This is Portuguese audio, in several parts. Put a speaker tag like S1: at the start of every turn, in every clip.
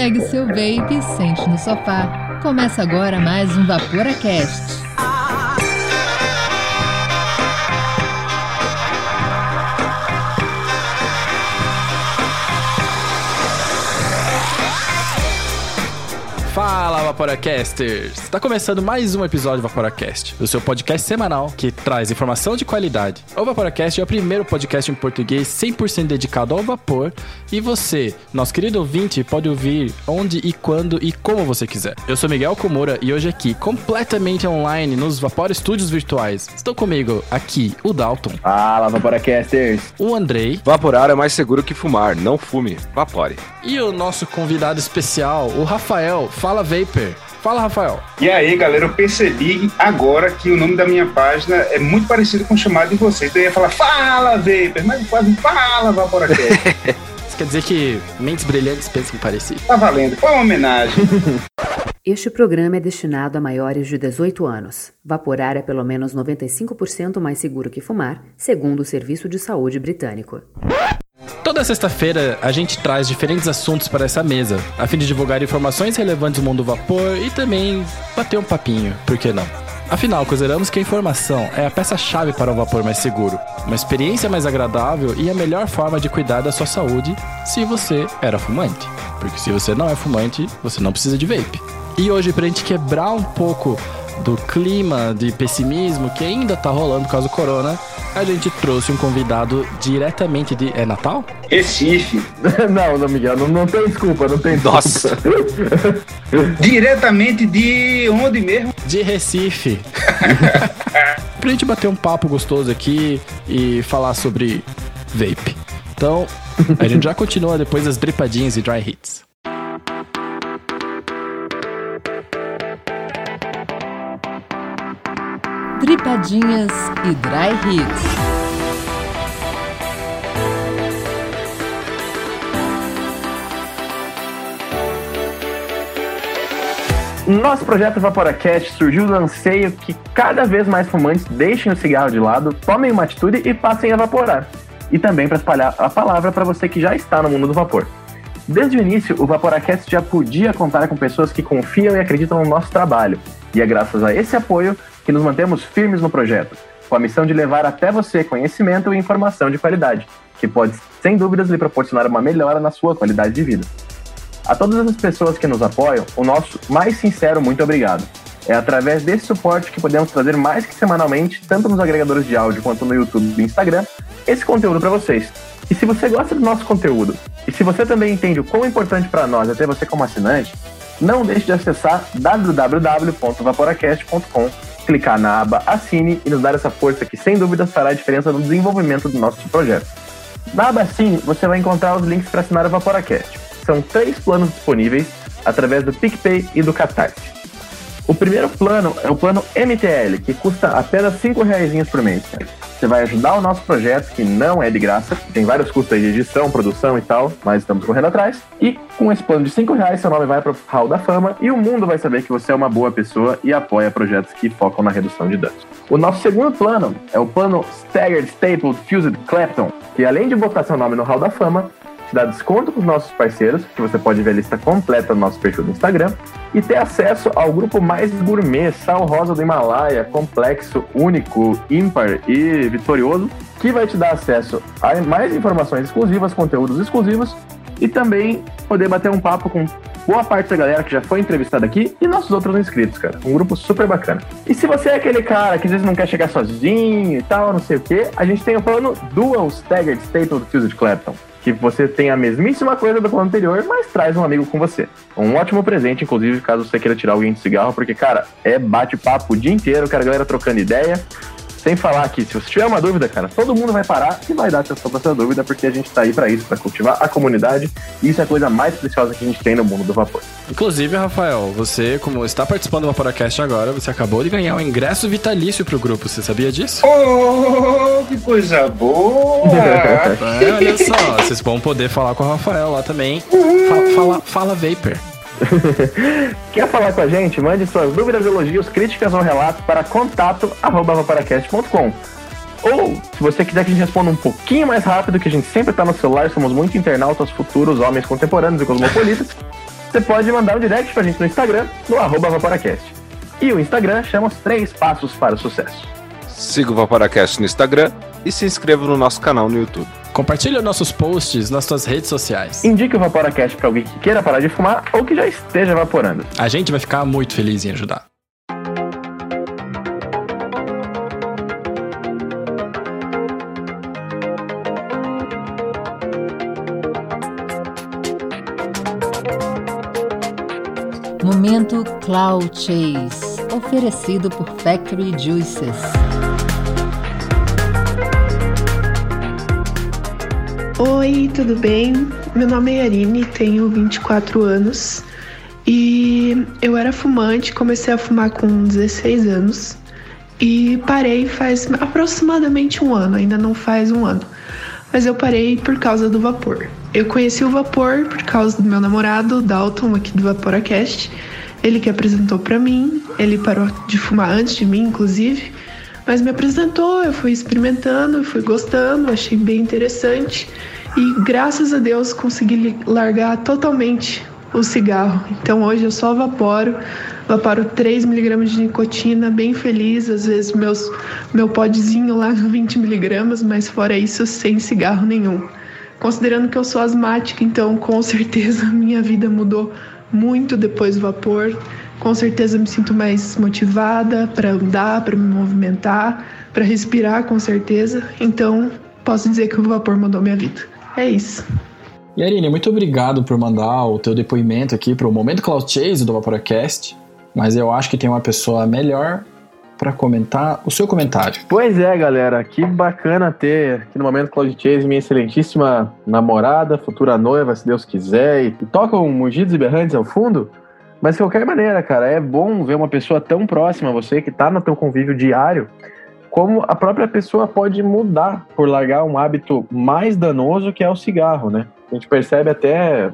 S1: Pegue seu vape e sente no sofá. Começa agora mais um VaporaCast.
S2: Vaporacasters! Está começando mais um episódio do Vaporacast, o seu podcast semanal que traz informação de qualidade. O Vaporacast é o primeiro podcast em português 100% dedicado ao vapor e você, nosso querido ouvinte, pode ouvir onde e quando e como você quiser. Eu sou Miguel Komura e hoje aqui, completamente online nos Vapor Studios virtuais, estou comigo aqui o Dalton.
S3: Fala, Vaporacasters!
S2: O Andrei.
S4: Vaporar é mais seguro que fumar, não fume, vapore.
S2: E o nosso convidado especial, o Rafael. Fala Vapor. Fala, Rafael.
S5: E aí, galera, eu percebi agora que o nome da minha página é muito parecido com o chamado de vocês. Então eu ia falar, fala, Vapor, mas quase fala, Vaporacast.
S2: Isso quer dizer que mentes brilhantes pensam parecido.
S5: tá valendo, foi uma homenagem.
S6: Este programa é destinado a maiores de 18 anos. Vaporar é pelo menos 95% mais seguro que fumar, segundo o Serviço de Saúde Britânico.
S2: Toda sexta-feira a gente traz diferentes assuntos para essa mesa, a fim de divulgar informações relevantes do mundo do vapor e também bater um papinho, por que não? Afinal, consideramos que a informação é a peça-chave para um vapor mais seguro, uma experiência mais agradável e a melhor forma de cuidar da sua saúde se você era fumante. Porque se você não é fumante, você não precisa de vape. E hoje, pra gente quebrar um pouco do clima de pessimismo que ainda tá rolando por causa do corona, a gente trouxe um convidado diretamente de. É Natal?
S5: Recife,
S3: não, não, Miguel, não, não tem desculpa, não tem.
S4: Nossa.
S5: diretamente de onde mesmo?
S2: De Recife. pra gente bater um papo gostoso aqui e falar sobre vape. Então, a gente já continua depois das dripadinhas e dry hits.
S1: Dripadinhas e Dry Hits.
S3: Nosso projeto Vaporacast surgiu do anseio que cada vez mais fumantes deixem o cigarro de lado, tomem uma atitude e passem a vaporar. E também para espalhar a palavra para você que já está no mundo do vapor. Desde o início, o Vaporacast já podia contar com pessoas que confiam e acreditam no nosso trabalho. E é graças a esse apoio que nos mantemos firmes no projeto, com a missão de levar até você conhecimento e informação de qualidade, que pode, sem dúvidas, lhe proporcionar uma melhora na sua qualidade de vida. A todas as pessoas que nos apoiam, o nosso mais sincero muito obrigado. É através desse suporte que podemos trazer mais que semanalmente, tanto nos agregadores de áudio quanto no YouTube e Instagram, esse conteúdo para vocês. E se você gosta do nosso conteúdo, e se você também entende o quão importante para nós é ter você como assinante, não deixe de acessar www.vaporacast.com, clicar na aba Assine e nos dar essa força que sem dúvidas fará a diferença no desenvolvimento do nosso projeto. Na aba Assine, você vai encontrar os links para assinar o Vaporacast. São três planos disponíveis através do PicPay e do Catarse. O primeiro plano é o plano MTL, que custa apenas R$ 5,00 por mês. Você vai ajudar o nosso projeto, que não é de graça, tem vários custos aí de edição, produção e tal, mas estamos correndo atrás. E com esse plano de R$ 5,00, seu nome vai para o Hall da Fama e o mundo vai saber que você é uma boa pessoa e apoia projetos que focam na redução de danos. O nosso segundo plano é o plano Staggered Stapled Fused Clapton, que além de botar seu nome no Hall da Fama, te dá desconto para os nossos parceiros, que você pode ver a lista completa no nosso perfil do Instagram, e ter acesso ao grupo mais gourmet, sal rosa do Himalaia, complexo, único, ímpar e vitorioso, que vai te dar acesso a mais informações exclusivas, conteúdos exclusivos e também poder bater um papo com boa parte da galera que já foi entrevistada aqui e nossos outros inscritos, cara. Um grupo super bacana. E se você é aquele cara que às vezes não quer chegar sozinho e tal, não sei o que, a gente tem o plano Dual Staggered Stapled Fused Clapton que você tem a mesmíssima coisa do plano anterior, mas traz um amigo com você. Um ótimo presente, inclusive, caso você queira tirar alguém de cigarro, porque, cara, é bate-papo o dia inteiro, cara, a galera trocando ideia. Sem falar que se você tiver uma dúvida, cara, todo mundo vai parar e vai dar atenção pra sua dúvida, porque a gente tá aí pra isso, pra cultivar a comunidade. E isso é a coisa mais preciosa que a gente tem no mundo do vapor.
S2: Inclusive, Rafael, você, como está participando do Vaporacast agora, você acabou de ganhar um ingresso vitalício pro grupo. Você sabia disso?
S5: Oh, que coisa boa!
S2: É, olha só, vocês vão poder falar com o Rafael lá também. Fala, fala, fala Vapor.
S3: Quer falar com a gente? Mande suas dúvidas, elogios, críticas ou relatos para contato@vaporacast.com. Ou, se você quiser que a gente responda um pouquinho mais rápido, que a gente sempre está no celular, somos muito internautas futuros, homens contemporâneos e cosmopolitas, você pode mandar um direct pra gente no Instagram, no arroba Vaporacast. E o Instagram chama os três passos para o sucesso.
S4: Siga o Vaporacast no Instagram e se inscreva no nosso canal no YouTube.
S2: Compartilhe nossos posts nas suas redes sociais.
S3: Indique o Vaporacast para alguém que queira parar de fumar ou que já esteja evaporando.
S2: A gente vai ficar muito feliz em ajudar.
S1: Momento Cloud Chase, oferecido por Factory Juices.
S7: Oi, tudo bem? Meu nome é Arine, tenho 24 anos e eu era fumante, comecei a fumar com 16 anos e parei faz aproximadamente um ano, ainda não faz um ano, mas eu parei por causa do vapor. Eu conheci o vapor por causa do meu namorado, Dalton, aqui do Vaporacast. Ele que apresentou para mim, ele parou de fumar antes de mim, inclusive, mas me apresentou, eu fui experimentando, fui gostando, achei bem interessante e graças a Deus consegui largar totalmente o cigarro. Então hoje eu só vaporo, vaporo 3mg de nicotina, bem feliz, às vezes meus, meu podzinho lá 20mg, mas fora isso, sem cigarro nenhum. Considerando que eu sou asmática, então com certeza minha vida mudou muito depois do vapor. Com certeza me sinto mais motivada para andar, para me movimentar, para respirar, com certeza. Então, posso dizer que o vapor mudou minha vida. É isso.
S2: E Arine, muito obrigado por mandar o teu depoimento aqui para o Momento Cloud Chase do Vaporacast. Mas eu acho que tem uma pessoa melhor para comentar o seu comentário.
S3: Pois é, galera, que bacana ter aqui no momento Cloud Chase minha excelentíssima namorada, futura noiva, se Deus quiser, e tocam mugidos e berrantes ao fundo. Mas de qualquer maneira, cara, é bom ver uma pessoa tão próxima a você que tá no teu convívio diário, como a própria pessoa pode mudar por largar um hábito mais danoso que é o cigarro, né? A gente percebe até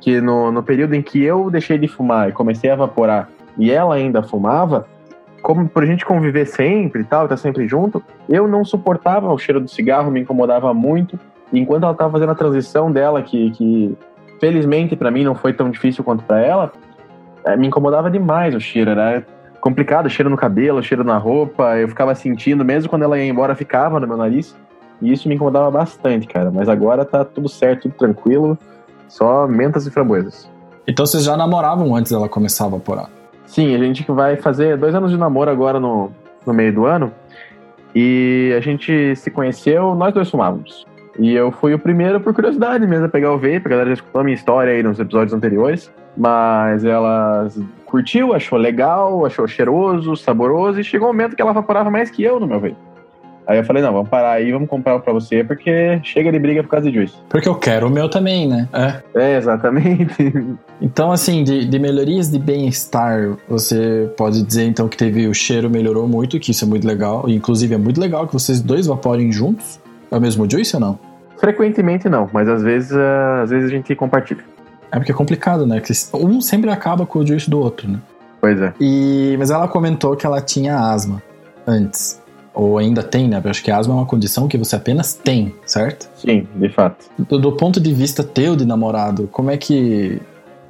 S3: que no, no período em que eu deixei de fumar e comecei a evaporar e ela ainda fumava, como por a gente conviver sempre e tal, tá sempre junto, eu não suportava o cheiro do cigarro, me incomodava muito. E enquanto ela estava fazendo a transição dela, que, que felizmente para mim não foi tão difícil quanto para ela, é, me incomodava demais o cheiro. Era complicado, cheiro no cabelo, cheiro na roupa. Eu ficava sentindo, mesmo quando ela ia embora, ficava no meu nariz. E isso me incomodava bastante, cara. Mas agora tá tudo certo, tudo tranquilo. Só mentas e framboesas.
S2: Então vocês já namoravam antes dela começar a evaporar?
S3: Sim, a gente vai fazer dois anos de namoro agora no, no meio do ano. E a gente se conheceu, nós dois fumávamos. E eu fui o primeiro por curiosidade mesmo a pegar o vape, a galera já escutou a minha história aí nos episódios anteriores. Mas ela curtiu, achou legal, achou cheiroso, saboroso, e chegou um momento que ela evaporava mais que eu no meu vape. Aí eu falei, não, vamos parar aí, vamos comprar pra você, porque chega de briga por causa de juice.
S2: Porque eu quero o meu também, né?
S3: É, é exatamente.
S2: Então, assim, de, de melhorias de bem-estar, você pode dizer, então, que teve o cheiro melhorou muito, que isso é muito legal. Inclusive, é muito legal que vocês dois vaporem juntos. É o mesmo juice ou não?
S3: Frequentemente não, mas às vezes, uh, às vezes a gente compartilha.
S2: É porque é complicado, né? Que um sempre acaba com o juice do outro, né?
S3: Pois é.
S2: E, mas ela comentou que ela tinha asma antes ou ainda tem, né? Eu acho que asma é uma condição que você apenas tem, certo?
S3: Sim, de fato.
S2: Do, do ponto de vista teu de namorado, como é que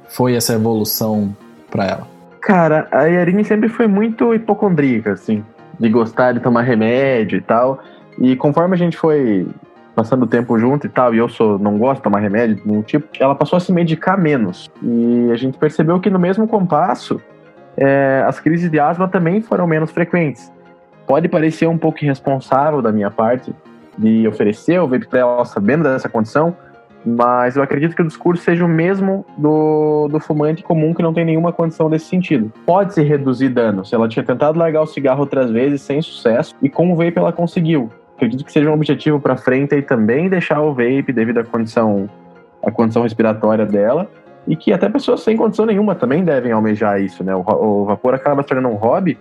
S2: foi essa evolução para ela?
S3: Cara, a Yarine sempre foi muito hipocondríaca, assim, de gostar de tomar remédio e tal. E conforme a gente foi passando tempo junto e tal, e eu sou, não gosto de tomar remédio nenhum tipo, ela passou a se medicar menos. E a gente percebeu que no mesmo compasso, é, as crises de asma também foram menos frequentes. Pode parecer um pouco irresponsável da minha parte de oferecer o vape para ela sabendo dessa condição, mas eu acredito que o discurso seja o mesmo do, do fumante comum que não tem nenhuma condição desse sentido. Pode se reduzir dano. Se ela tinha tentado largar o cigarro outras vezes sem sucesso, e com o vape ela conseguiu. Acredito que seja um objetivo para frente e também deixar o vape devido à condição, à condição respiratória dela. E que até pessoas sem condição nenhuma também devem almejar isso, né? O, o vapor acaba se tornando um hobby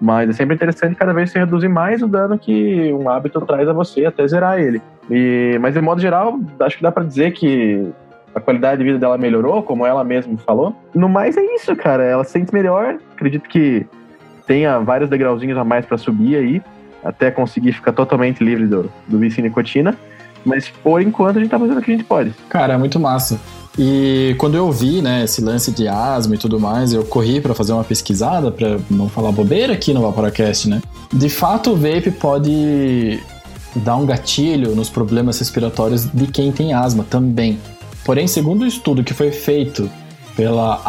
S3: mas é sempre interessante cada vez se reduzir mais o dano que um hábito traz a você até zerar ele. E, mas de modo geral, acho que dá para dizer que a qualidade de vida dela melhorou, como ela mesma falou. No mais é isso, cara. Ela se sente melhor. Acredito que tenha vários degrauzinhos a mais para subir aí, até conseguir ficar totalmente livre do, do vício em nicotina. Mas por enquanto a gente tá fazendo o que a gente pode.
S2: Cara, é muito massa. E quando eu vi, né, esse lance de asma e tudo mais, eu corri para fazer uma pesquisada para não falar bobeira aqui no Vaporacast, né? De fato, o vape pode dar um gatilho nos problemas respiratórios de quem tem asma também. Porém, segundo o estudo que foi feito pela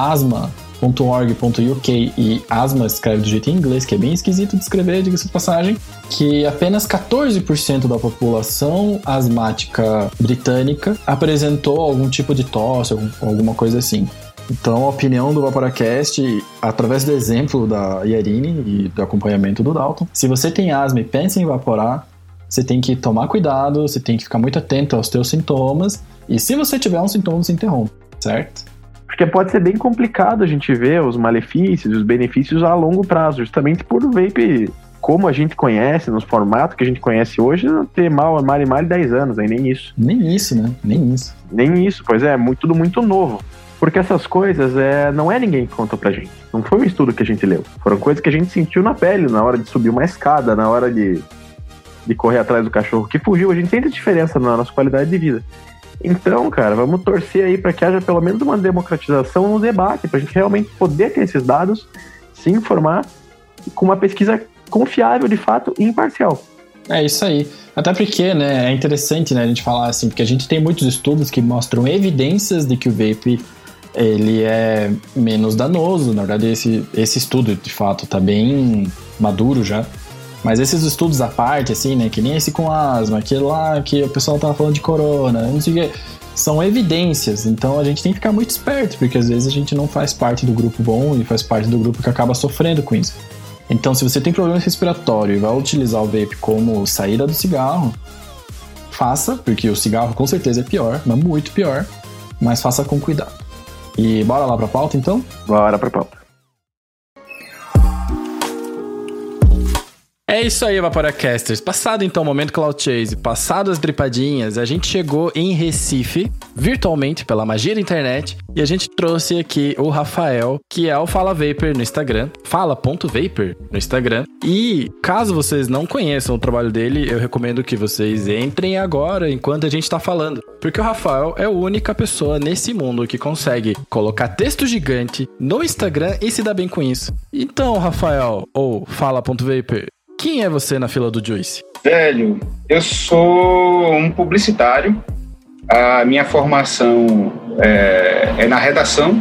S2: asma.org.uk e asma escreve do jeito em inglês, que é bem esquisito de escrever, diga-se de passagem, que apenas 14% da população asmática britânica apresentou algum tipo de tosse, alguma coisa assim. Então, a opinião do Vaporacast, através do exemplo da Yarine e do acompanhamento do Dalton, se você tem asma e pensa em evaporar, você tem que tomar cuidado, você tem que ficar muito atento aos teus sintomas, e se você tiver um sintoma, se interrompe, certo?
S3: Porque pode ser bem complicado a gente ver os malefícios, os benefícios a longo prazo, justamente por o vape, como a gente conhece, nos formatos que a gente conhece hoje, ter mal, mal e mal 10 anos, aí nem isso.
S2: Nem isso, né? Nem isso.
S3: Nem isso, pois é, muito, tudo muito novo. Porque essas coisas é, não é ninguém que contou pra gente. Não foi um estudo que a gente leu. Foram coisas que a gente sentiu na pele, na hora de subir uma escada, na hora de de correr atrás do cachorro que fugiu, a gente sente diferença na nossa qualidade de vida. Então, cara, vamos torcer aí para que haja pelo menos uma democratização no debate, para a gente realmente poder ter esses dados, se informar com uma pesquisa confiável, de fato, e imparcial.
S2: É isso aí. Até porque, né, é interessante, né, a gente falar assim, porque a gente tem muitos estudos que mostram evidências de que o vape ele é menos danoso. Na verdade, esse, esse estudo, de fato, tá bem maduro já. Mas esses estudos à parte, assim, né? Que nem esse com asma, aquele lá que o pessoal tava falando de corona, não sei o que. São evidências, então a gente tem que ficar muito esperto, porque às vezes a gente não faz parte do grupo bom e faz parte do grupo que acaba sofrendo com isso. Então, se você tem problema respiratório e vai utilizar o vape como saída do cigarro, faça, porque o cigarro com certeza é pior, mas muito pior, mas faça com cuidado. E bora lá pra pauta então?
S3: Bora pra pauta.
S2: É isso aí, Vaporacasters. Passado então o momento Cloud Chase, passado as dripadinhas, a gente chegou em Recife, virtualmente, pela magia da internet, e a gente trouxe aqui o Rafael, que é o Fala Vapor no Instagram, fala.vapor no Instagram. E caso vocês não conheçam o trabalho dele, eu recomendo que vocês entrem agora, enquanto a gente tá falando. Porque o Rafael é a única pessoa nesse mundo que consegue colocar texto gigante no Instagram e se dá bem com isso. Então, Rafael, ou fala.vapor, quem é você na fila do Juice?
S5: Velho, eu sou um publicitário. A minha formação é, é na redação.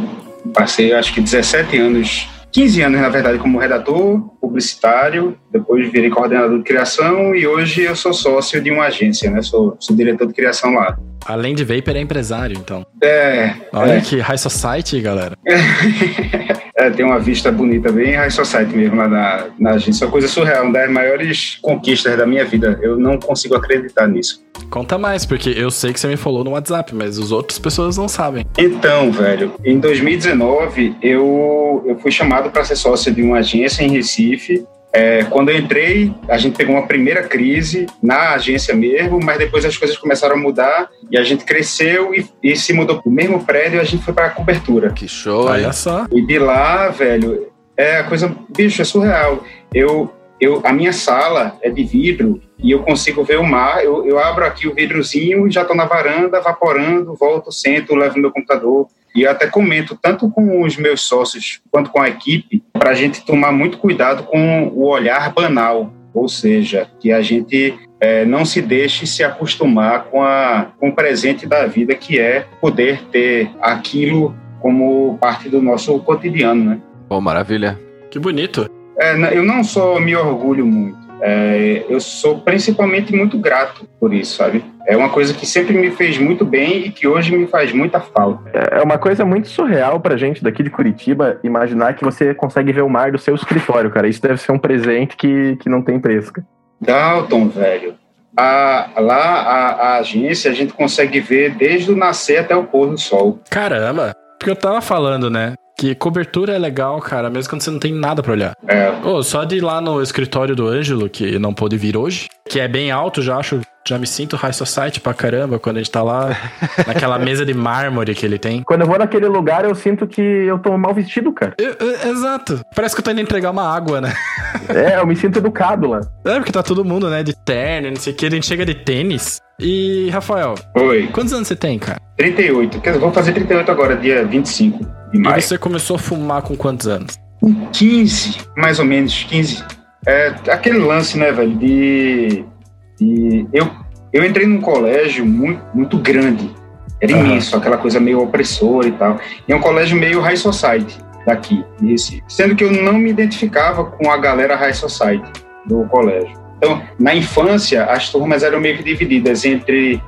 S5: Passei acho que 17 anos 15 anos, na verdade, como redator publicitário, depois virei coordenador de criação e hoje eu sou sócio de uma agência, né? Sou, sou diretor de criação lá.
S2: Além de Vapor, é empresário, então.
S5: É.
S2: Olha
S5: é.
S2: que high society, galera.
S5: é, tem uma vista bonita, bem high society mesmo lá na, na agência. É uma coisa surreal, uma das maiores conquistas da minha vida. Eu não consigo acreditar nisso.
S2: Conta mais, porque eu sei que você me falou no WhatsApp, mas as outras pessoas não sabem.
S5: Então, velho, em 2019 eu, eu fui chamado para ser sócio de uma agência em Recife é, quando eu entrei, a gente pegou uma primeira crise na agência mesmo, mas depois as coisas começaram a mudar e a gente cresceu e, e se mudou para o mesmo prédio e a gente foi para a cobertura.
S2: Que show! Olha só!
S5: E de lá, velho, é a coisa, bicho, é surreal. Eu, eu, a minha sala é de vidro e eu consigo ver o mar. Eu, eu abro aqui o vidrozinho e já estou na varanda, vaporando, volto, sento, levo meu computador. E eu até comento, tanto com os meus sócios quanto com a equipe, para a gente tomar muito cuidado com o olhar banal, ou seja, que a gente é, não se deixe se acostumar com, a, com o presente da vida, que é poder ter aquilo como parte do nosso cotidiano, né?
S2: Oh, maravilha. Que bonito.
S5: É, eu não só me orgulho muito, é, eu sou principalmente muito grato por isso, sabe? É uma coisa que sempre me fez muito bem e que hoje me faz muita falta.
S3: É uma coisa muito surreal pra gente daqui de Curitiba imaginar que você consegue ver o mar do seu escritório, cara. Isso deve ser um presente que, que não tem preço.
S5: Dalton, velho. A, lá, a, a agência, a gente consegue ver desde o nascer até o pôr do sol.
S2: Caramba! Porque eu tava falando, né? Que cobertura é legal, cara, mesmo quando você não tem nada para olhar.
S5: É.
S2: Oh, só de ir lá no escritório do Ângelo, que não pôde vir hoje, que é bem alto, já acho. Já me sinto high society pra caramba quando a gente tá lá naquela mesa de mármore que ele tem.
S3: Quando eu vou naquele lugar, eu sinto que eu tô mal vestido, cara.
S2: Eu, eu, exato. Parece que eu tô indo entregar uma água, né?
S3: é, eu me sinto educado lá.
S2: É, porque tá todo mundo, né, de terno, não sei o que. A gente chega de tênis. E, Rafael,
S5: Oi,
S2: quantos anos você tem, cara?
S5: 38. Quer dizer, vou fazer 38 agora, dia 25 de
S2: E você começou a fumar com quantos anos?
S5: Com 15, mais ou menos, 15. É, aquele lance, né, velho, de. de eu, eu entrei num colégio muito, muito grande. Era
S2: Aham.
S5: imenso, aquela coisa meio opressora e tal. E é um colégio meio high society daqui, de Recife. Sendo que eu não me identificava com a galera high society do colégio. Então, na infância, as turmas eram meio que divididas entre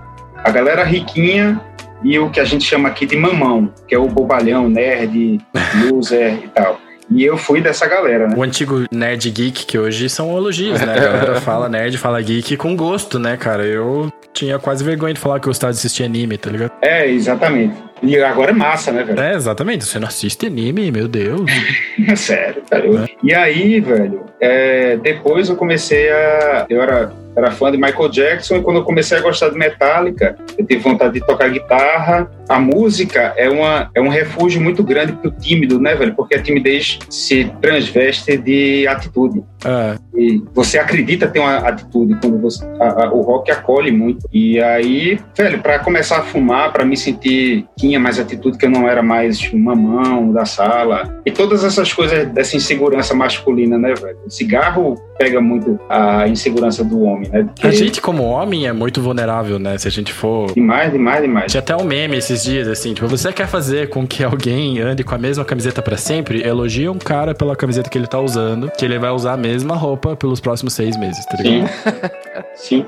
S5: a galera riquinha e o que a gente chama aqui de mamão, que é o bobalhão, nerd, loser e tal. E eu fui dessa galera, né?
S2: O antigo nerd geek, que hoje são elogios, né? A galera fala nerd, fala geek com gosto, né, cara? Eu tinha quase vergonha de falar que eu gostava de assistir anime, tá ligado?
S5: É, exatamente. E agora é massa, né, velho?
S2: É, exatamente. Você não assiste anime, meu Deus.
S5: Sério, tá ligado? E aí, velho, é, depois eu comecei a. Eu era, era fã de Michael Jackson e quando eu comecei a gostar de Metallica, eu tive vontade de tocar guitarra. A música é, uma, é um refúgio muito grande pro tímido, né, velho? Porque a timidez se transveste de atitude.
S2: É,
S5: E você acredita ter uma atitude quando você, a- a- o rock acolhe muito. E aí, velho, pra começar a fumar, pra me sentir tinha mais atitude que eu não era mais mamão da sala. E todas essas coisas dessa insegurança masculina, né, velho? O cigarro pega muito a insegurança do homem, né? Porque
S2: a gente, como homem, é muito vulnerável, né? Se a gente for.
S5: Demais, demais, demais.
S2: Tinha até um meme esses dias, assim, tipo, você quer fazer com que alguém ande com a mesma camiseta pra sempre? Elogia um cara pela camiseta que ele tá usando, que ele vai usar a mesma roupa pelos próximos seis meses, tá
S5: Sim.
S2: ligado?
S5: Sim.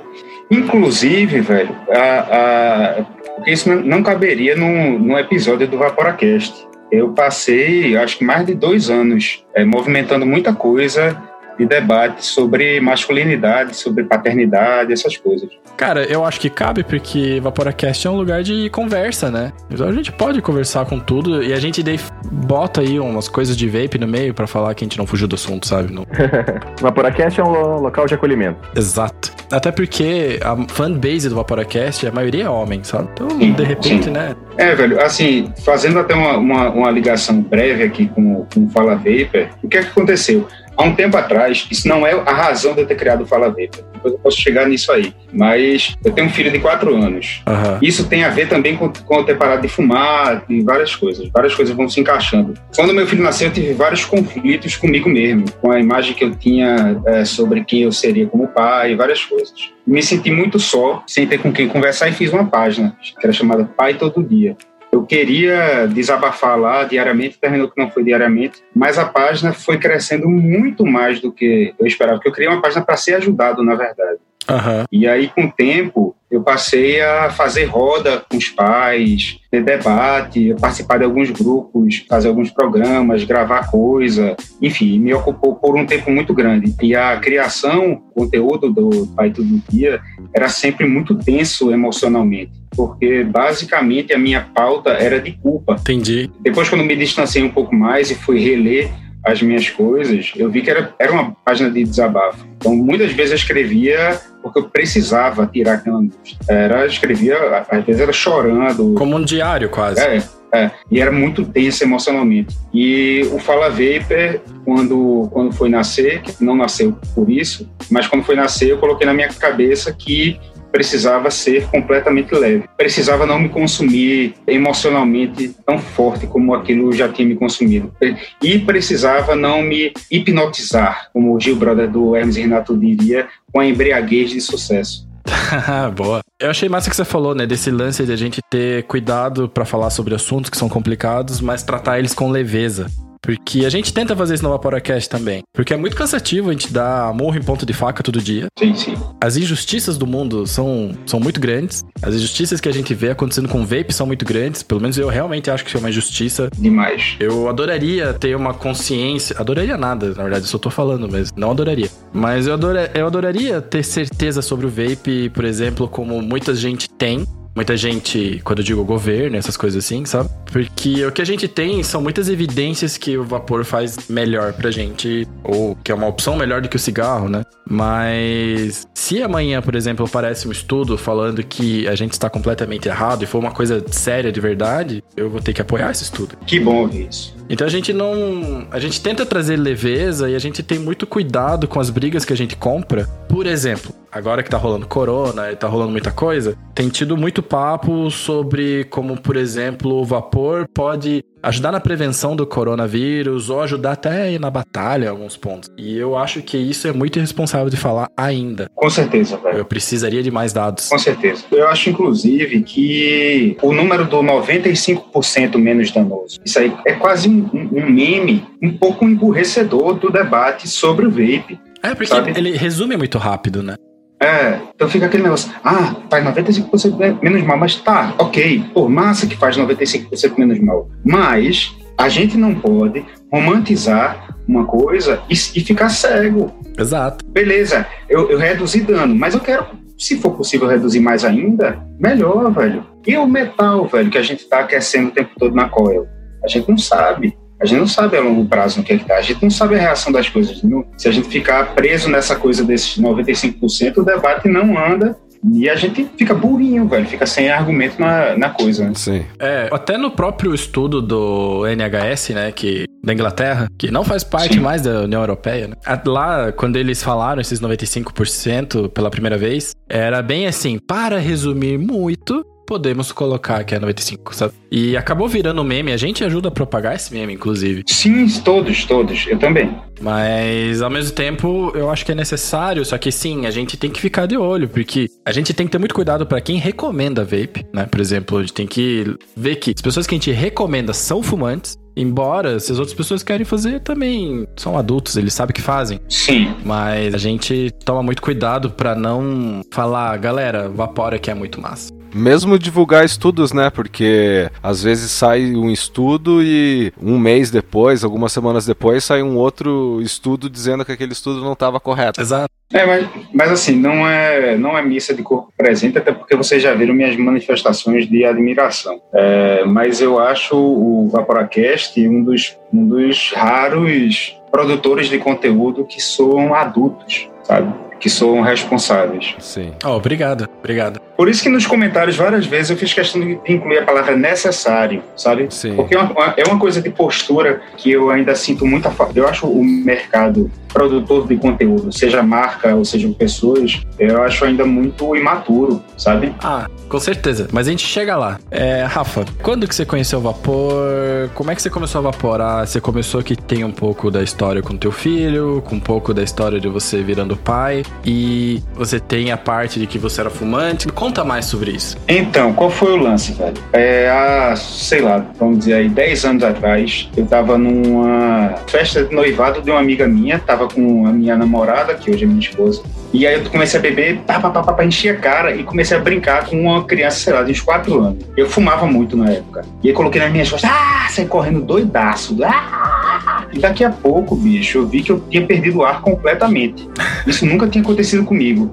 S5: Inclusive, velho, a, a, porque isso não, caberia num, num episódio do Vaporacast. Eu passei, acho que mais de dois anos, eh, movimentando muita coisa de debate sobre masculinidade, sobre paternidade, essas coisas.
S2: Cara, eu acho que cabe porque Vaporacast é um lugar de conversa, né? Então a gente pode conversar com tudo e a gente daí bota aí umas coisas de vape no meio pra falar que a gente não fugiu do assunto, sabe? Não-
S3: Vaporacast é um lo- local de acolhimento.
S2: Exato. Até porque a fanbase do Vaporacast, a maioria é homem, sabe? Então,
S5: Sim,
S2: de repente,
S5: sim.
S2: né?
S5: É, velho, assim, fazendo até uma, uma, uma ligação breve aqui com, com o Fala Vapor, o que é que aconteceu? Há um tempo atrás, isso não é a razão de eu ter criado o Fala Vapor, depois eu posso chegar nisso aí, mas eu tenho um filho de quatro anos.
S2: Aham.
S5: Isso tem a ver também com, com eu ter parado de fumar e várias coisas. Várias coisas vão se encaixando. Quando meu filho nasceu, eu tive vários conflitos comigo mesmo, com a imagem que eu tinha é, sobre quem eu seria como pai, várias coisas. Me senti muito só, sem ter com quem conversar, e fiz uma página que era chamada Pai Todo Dia. Eu queria desabafar lá diariamente, terminou que não foi diariamente, mas a página foi crescendo muito mais do que eu esperava, porque eu criei uma página para ser ajudado, na verdade.
S2: Aham.
S5: E aí, com o tempo, eu passei a fazer roda com os pais, ter debate, participar de alguns grupos, fazer alguns programas, gravar coisa, enfim, me ocupou por um tempo muito grande. E a criação, o conteúdo do Pai Todo Dia era sempre muito denso emocionalmente, porque basicamente a minha pauta era de culpa.
S2: Entendi.
S5: Depois, quando me distanciei um pouco mais e fui reler as minhas coisas, eu vi que era, era uma página de desabafo. Então, muitas vezes eu escrevia porque eu precisava tirar aquela angústia. Era, escrevia, às vezes era chorando.
S2: Como um diário, quase.
S5: É, é, e era muito tenso emocionalmente. E o Fala Vapor, quando, quando foi nascer, que não nasceu por isso, mas quando foi nascer, eu coloquei na minha cabeça que precisava ser completamente leve. Precisava não me consumir emocionalmente tão forte como aquilo já tinha me consumido. E precisava não me hipnotizar, como o Gil Brother do Hermes Renato diria, com a embriaguez de sucesso.
S2: Boa. Eu achei massa que você falou, né? Desse lance de a gente ter cuidado pra falar sobre assuntos que são complicados, mas tratar eles com leveza. Porque a gente tenta fazer isso no Vaporacast também. Porque é muito cansativo a gente dar morro em ponto de faca todo dia.
S5: Sim, sim.
S2: As injustiças do mundo são, são muito grandes. As injustiças que a gente vê acontecendo com o vape são muito grandes. Pelo menos eu realmente acho que isso é uma injustiça.
S5: Demais.
S2: Eu adoraria ter uma consciência. Adoraria nada, na verdade, eu só tô falando mesmo. Não adoraria. Mas eu, adora... eu adoraria ter certeza sobre o vape, por exemplo, como muita gente tem. Muita gente, quando eu digo governo, essas coisas assim, sabe? Porque o que a gente tem são muitas evidências que o vapor faz melhor pra gente, ou que é uma opção melhor do que o cigarro, né? Mas se amanhã, por exemplo, aparece um estudo falando que a gente está completamente errado e for uma coisa séria de verdade, eu vou ter que apoiar esse estudo.
S5: Que bom ouvir isso.
S2: Então a gente não. A gente tenta trazer leveza e a gente tem muito cuidado com as brigas que a gente compra. Por exemplo, agora que tá rolando corona e tá rolando muita coisa, tem tido muito papo sobre como, por exemplo, o vapor pode ajudar na prevenção do coronavírus ou ajudar até na batalha em alguns pontos. E eu acho que isso é muito irresponsável de falar ainda.
S5: Com certeza, velho.
S2: Eu precisaria de mais dados.
S5: Com certeza. Eu acho, inclusive, que o número do 95% menos danoso, isso aí é quase um, um meme um pouco emburrecedor do debate sobre o vape.
S2: É, porque
S5: Sabe?
S2: ele resume muito rápido, né?
S5: É, então fica aquele negócio, ah, faz 95% menos mal, mas tá, ok, pô, massa que faz 95% menos mal. Mas a gente não pode romantizar uma coisa e, e ficar cego.
S2: Exato.
S5: Beleza, eu, eu reduzi dano, mas eu quero, se for possível reduzir mais ainda, melhor, velho. E o metal, velho, que a gente tá aquecendo o tempo todo na coil? A gente não sabe. A gente não sabe a longo prazo no que é que tá. A gente não sabe a reação das coisas. Não? Se a gente ficar preso nessa coisa desses 95%, o debate não anda e a gente fica burrinho, velho. Fica sem argumento na, na coisa. Né?
S4: Sim.
S2: É, até no próprio estudo do NHS, né, que da Inglaterra, que não faz parte
S5: Sim.
S2: mais da União Europeia, né? Lá, quando eles falaram esses 95% pela primeira vez, era bem assim, para resumir muito, podemos colocar que é 95, sabe? E acabou virando meme, a gente ajuda a propagar esse meme, inclusive.
S5: Sim, todos, todos. Eu também.
S2: Mas ao mesmo tempo, eu acho que é necessário, só que sim, a gente tem que ficar de olho, porque a gente tem que ter muito cuidado pra quem recomenda vape, né? Por exemplo, a gente tem que ver que as pessoas que a gente recomenda são fumantes, embora se as outras pessoas querem fazer também são adultos, eles sabem o que fazem.
S5: Sim.
S2: Mas a gente toma muito cuidado pra não falar, galera, vapora que é muito massa.
S4: Mesmo divulgar estudos, né? Porque às vezes sai um estudo e um mês depois, algumas semanas depois, sai um outro estudo dizendo que aquele estudo não estava correto.
S2: Exato.
S5: É, mas, mas assim, não é, não é missa de corpo presente, até porque vocês já viram minhas manifestações de admiração. É, mas eu acho o Vaporacast um dos, um dos raros produtores de conteúdo que soam adultos, sabe? Que soam responsáveis.
S4: Sim.
S2: Oh, obrigado, obrigado.
S5: Por isso que nos comentários, várias vezes, eu fiz questão de incluir a palavra necessário, sabe?
S4: Sim.
S5: Porque é uma, é uma coisa de postura que eu ainda sinto muita falta. Eu acho o mercado produtor de conteúdo, seja marca ou seja pessoas, eu acho ainda muito imaturo, sabe?
S2: Ah, com certeza. Mas a gente chega lá. É, Rafa, quando que você conheceu o vapor? Como é que você começou a vaporar? Você começou que tem um pouco da história com teu filho, com um pouco da história de você virando pai, e você tem a parte de que você era fumante. Conta mais sobre isso.
S5: Então, qual foi o lance, velho? É, há, sei lá, vamos dizer aí, 10 anos atrás, eu tava numa festa de noivado de uma amiga minha, tava com a minha namorada, que hoje é minha esposa, e aí eu comecei a beber, pá, pá, pá, pá, a cara e comecei a brincar com uma criança, sei lá, de uns 4 anos. Eu fumava muito na época. E aí coloquei nas minhas costas, ah, saí correndo doidaço, ah! E daqui a pouco, bicho, eu vi que eu tinha perdido o ar completamente. Isso nunca tinha acontecido comigo.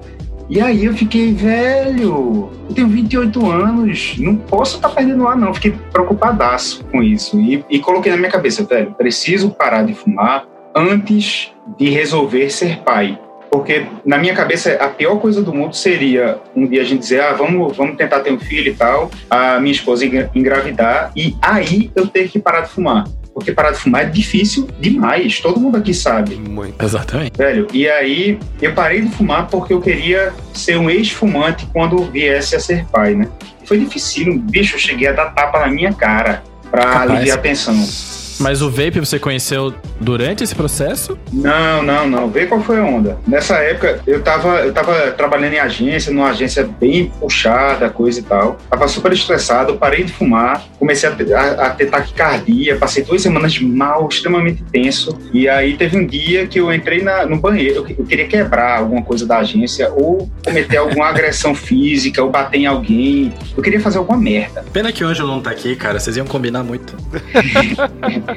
S5: E aí eu fiquei, velho, eu tenho 28 anos, não posso estar perdendo ar, não. Fiquei preocupadaço com isso. E, e coloquei na minha cabeça, velho, preciso parar de fumar antes de resolver ser pai. Porque na minha cabeça a pior coisa do mundo seria um dia a gente dizer, ah, vamos, vamos tentar ter um filho e tal, a minha esposa engra- engravidar e aí eu ter que parar de fumar. Porque parar de fumar é difícil demais, todo mundo aqui sabe.
S4: Muito.
S2: Exatamente.
S5: Velho, e aí eu parei de fumar porque eu queria ser um ex-fumante quando viesse a ser pai, né? Foi difícil, bicho, eu cheguei a dar tapa na minha cara
S2: Capaz.
S5: aliviar a tensão.
S2: Mas o vape você conheceu durante esse processo?
S5: Não, não, não. Vê qual foi a onda. Nessa época, eu tava, eu tava trabalhando em agência, numa agência bem puxada, coisa e tal. Tava super estressado, parei de fumar, comecei a ter, a, a ter taquicardia, passei duas semanas mal, extremamente tenso. E aí teve um dia que eu entrei na, no banheiro, eu, eu queria quebrar alguma coisa da agência, ou cometer alguma agressão física, ou bater em alguém. Eu queria fazer alguma merda.
S2: Pena que o Ângelo não tá aqui, cara. Vocês iam combinar muito.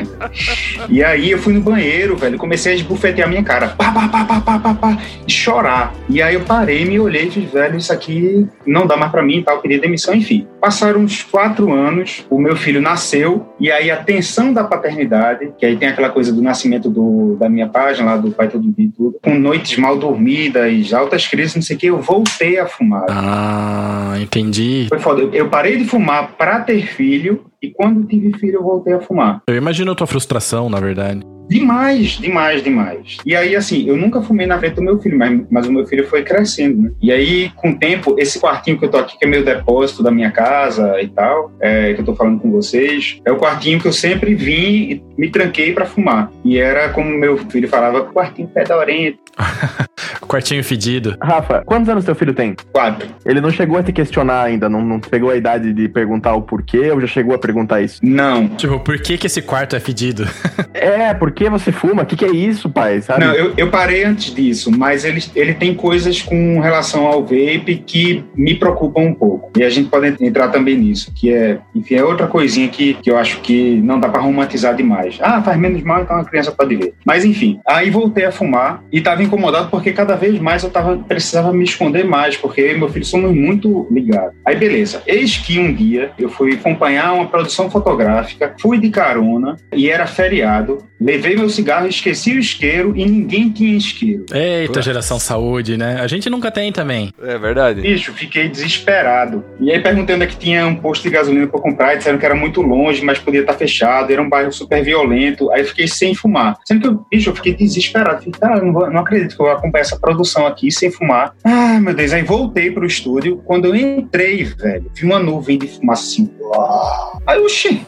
S5: E aí eu fui no banheiro, velho, comecei a esbufetear a minha cara, pá, pá, pá, pá, pá, pá, pá, e chorar. E aí eu parei, me olhei e fiz, velho, isso aqui não dá mais pra mim e tal, eu queria demissão, enfim. Passaram uns quatro anos, o meu filho nasceu, e aí a tensão da paternidade, que aí tem aquela coisa do nascimento do, da minha página, lá do Pai Todo Dia e tudo, com noites mal dormidas, altas crises, não sei o que, eu voltei a fumar.
S2: Ah, entendi.
S5: Foi foda. Eu- Eu parei de fumar pra ter filho E quando tive filho, eu voltei a fumar.
S2: Eu imagino a tua frustração, na verdade.
S5: Demais, demais, demais. E aí, assim, eu nunca fumei na frente do meu filho, mas, mas o meu filho foi crescendo, né? E aí, com o tempo, esse quartinho que eu tô aqui, que é meu depósito da minha casa e tal, é, que eu tô falando com vocês, é o quartinho que eu sempre vim e me tranquei para fumar. E era como meu filho falava, quartinho pedorento.
S2: Quartinho fedido.
S3: Rafa, quantos anos teu filho tem?
S5: Quatro.
S3: Ele não chegou a te questionar ainda, não, não pegou a idade de perguntar o porquê ou já chegou a perguntar isso?
S5: Não.
S2: Tipo, por que que esse quarto é fedido?
S3: É, por que você fuma? O que, que é isso, pai? Sabe?
S5: Não, eu, eu parei antes disso, mas ele, ele tem coisas com relação ao vape que me preocupam um pouco. E a gente pode entrar também nisso, que é, enfim, é outra coisinha que, que eu acho que não dá para romantizar demais. Ah, faz menos mal, então a criança pode ver. Mas enfim, aí voltei a fumar e tava incomodado porque cada vez mais eu tava, precisava me esconder mais, porque eu e meu filho somos muito ligados. Aí beleza, eis que um dia eu fui acompanhar uma produção fotográfica, fui de carona e era feriado, levei meu cigarro, esqueci o isqueiro e ninguém tinha isqueiro.
S2: Eita, geração saúde, né? A gente nunca tem também.
S4: É verdade.
S5: Bicho, fiquei desesperado. E aí perguntei onde é que tinha um posto de gasolina para comprar, e disseram que era muito longe, mas podia estar fechado, era um bairro super violento. Aí fiquei sem fumar. Sendo que eu, bicho, eu fiquei desesperado. Fiquei, cara, eu não, vou- não acredito que eu vou acompanhar essa produção aqui sem fumar. Ah, meu Deus. Aí voltei pro estúdio. Quando eu entrei, velho, vi uma nuvem de fumaça assim. uau. Aí, oxi,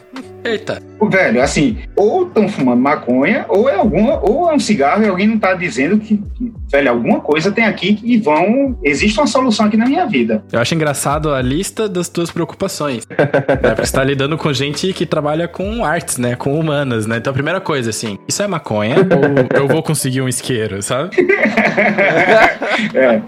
S2: Eita.
S5: Velho, assim, ou estão fumando maconha, ou é alguma, ou é um cigarro e alguém não tá dizendo que, que, velho, alguma coisa tem aqui e vão. Existe uma solução aqui na minha vida.
S2: Eu acho engraçado a lista das tuas preocupações. é, porque você tá lidando com gente que trabalha com artes, né? Com humanas, né? Então a primeira coisa, assim, isso é maconha ou eu vou conseguir um isqueiro, sabe?
S5: É.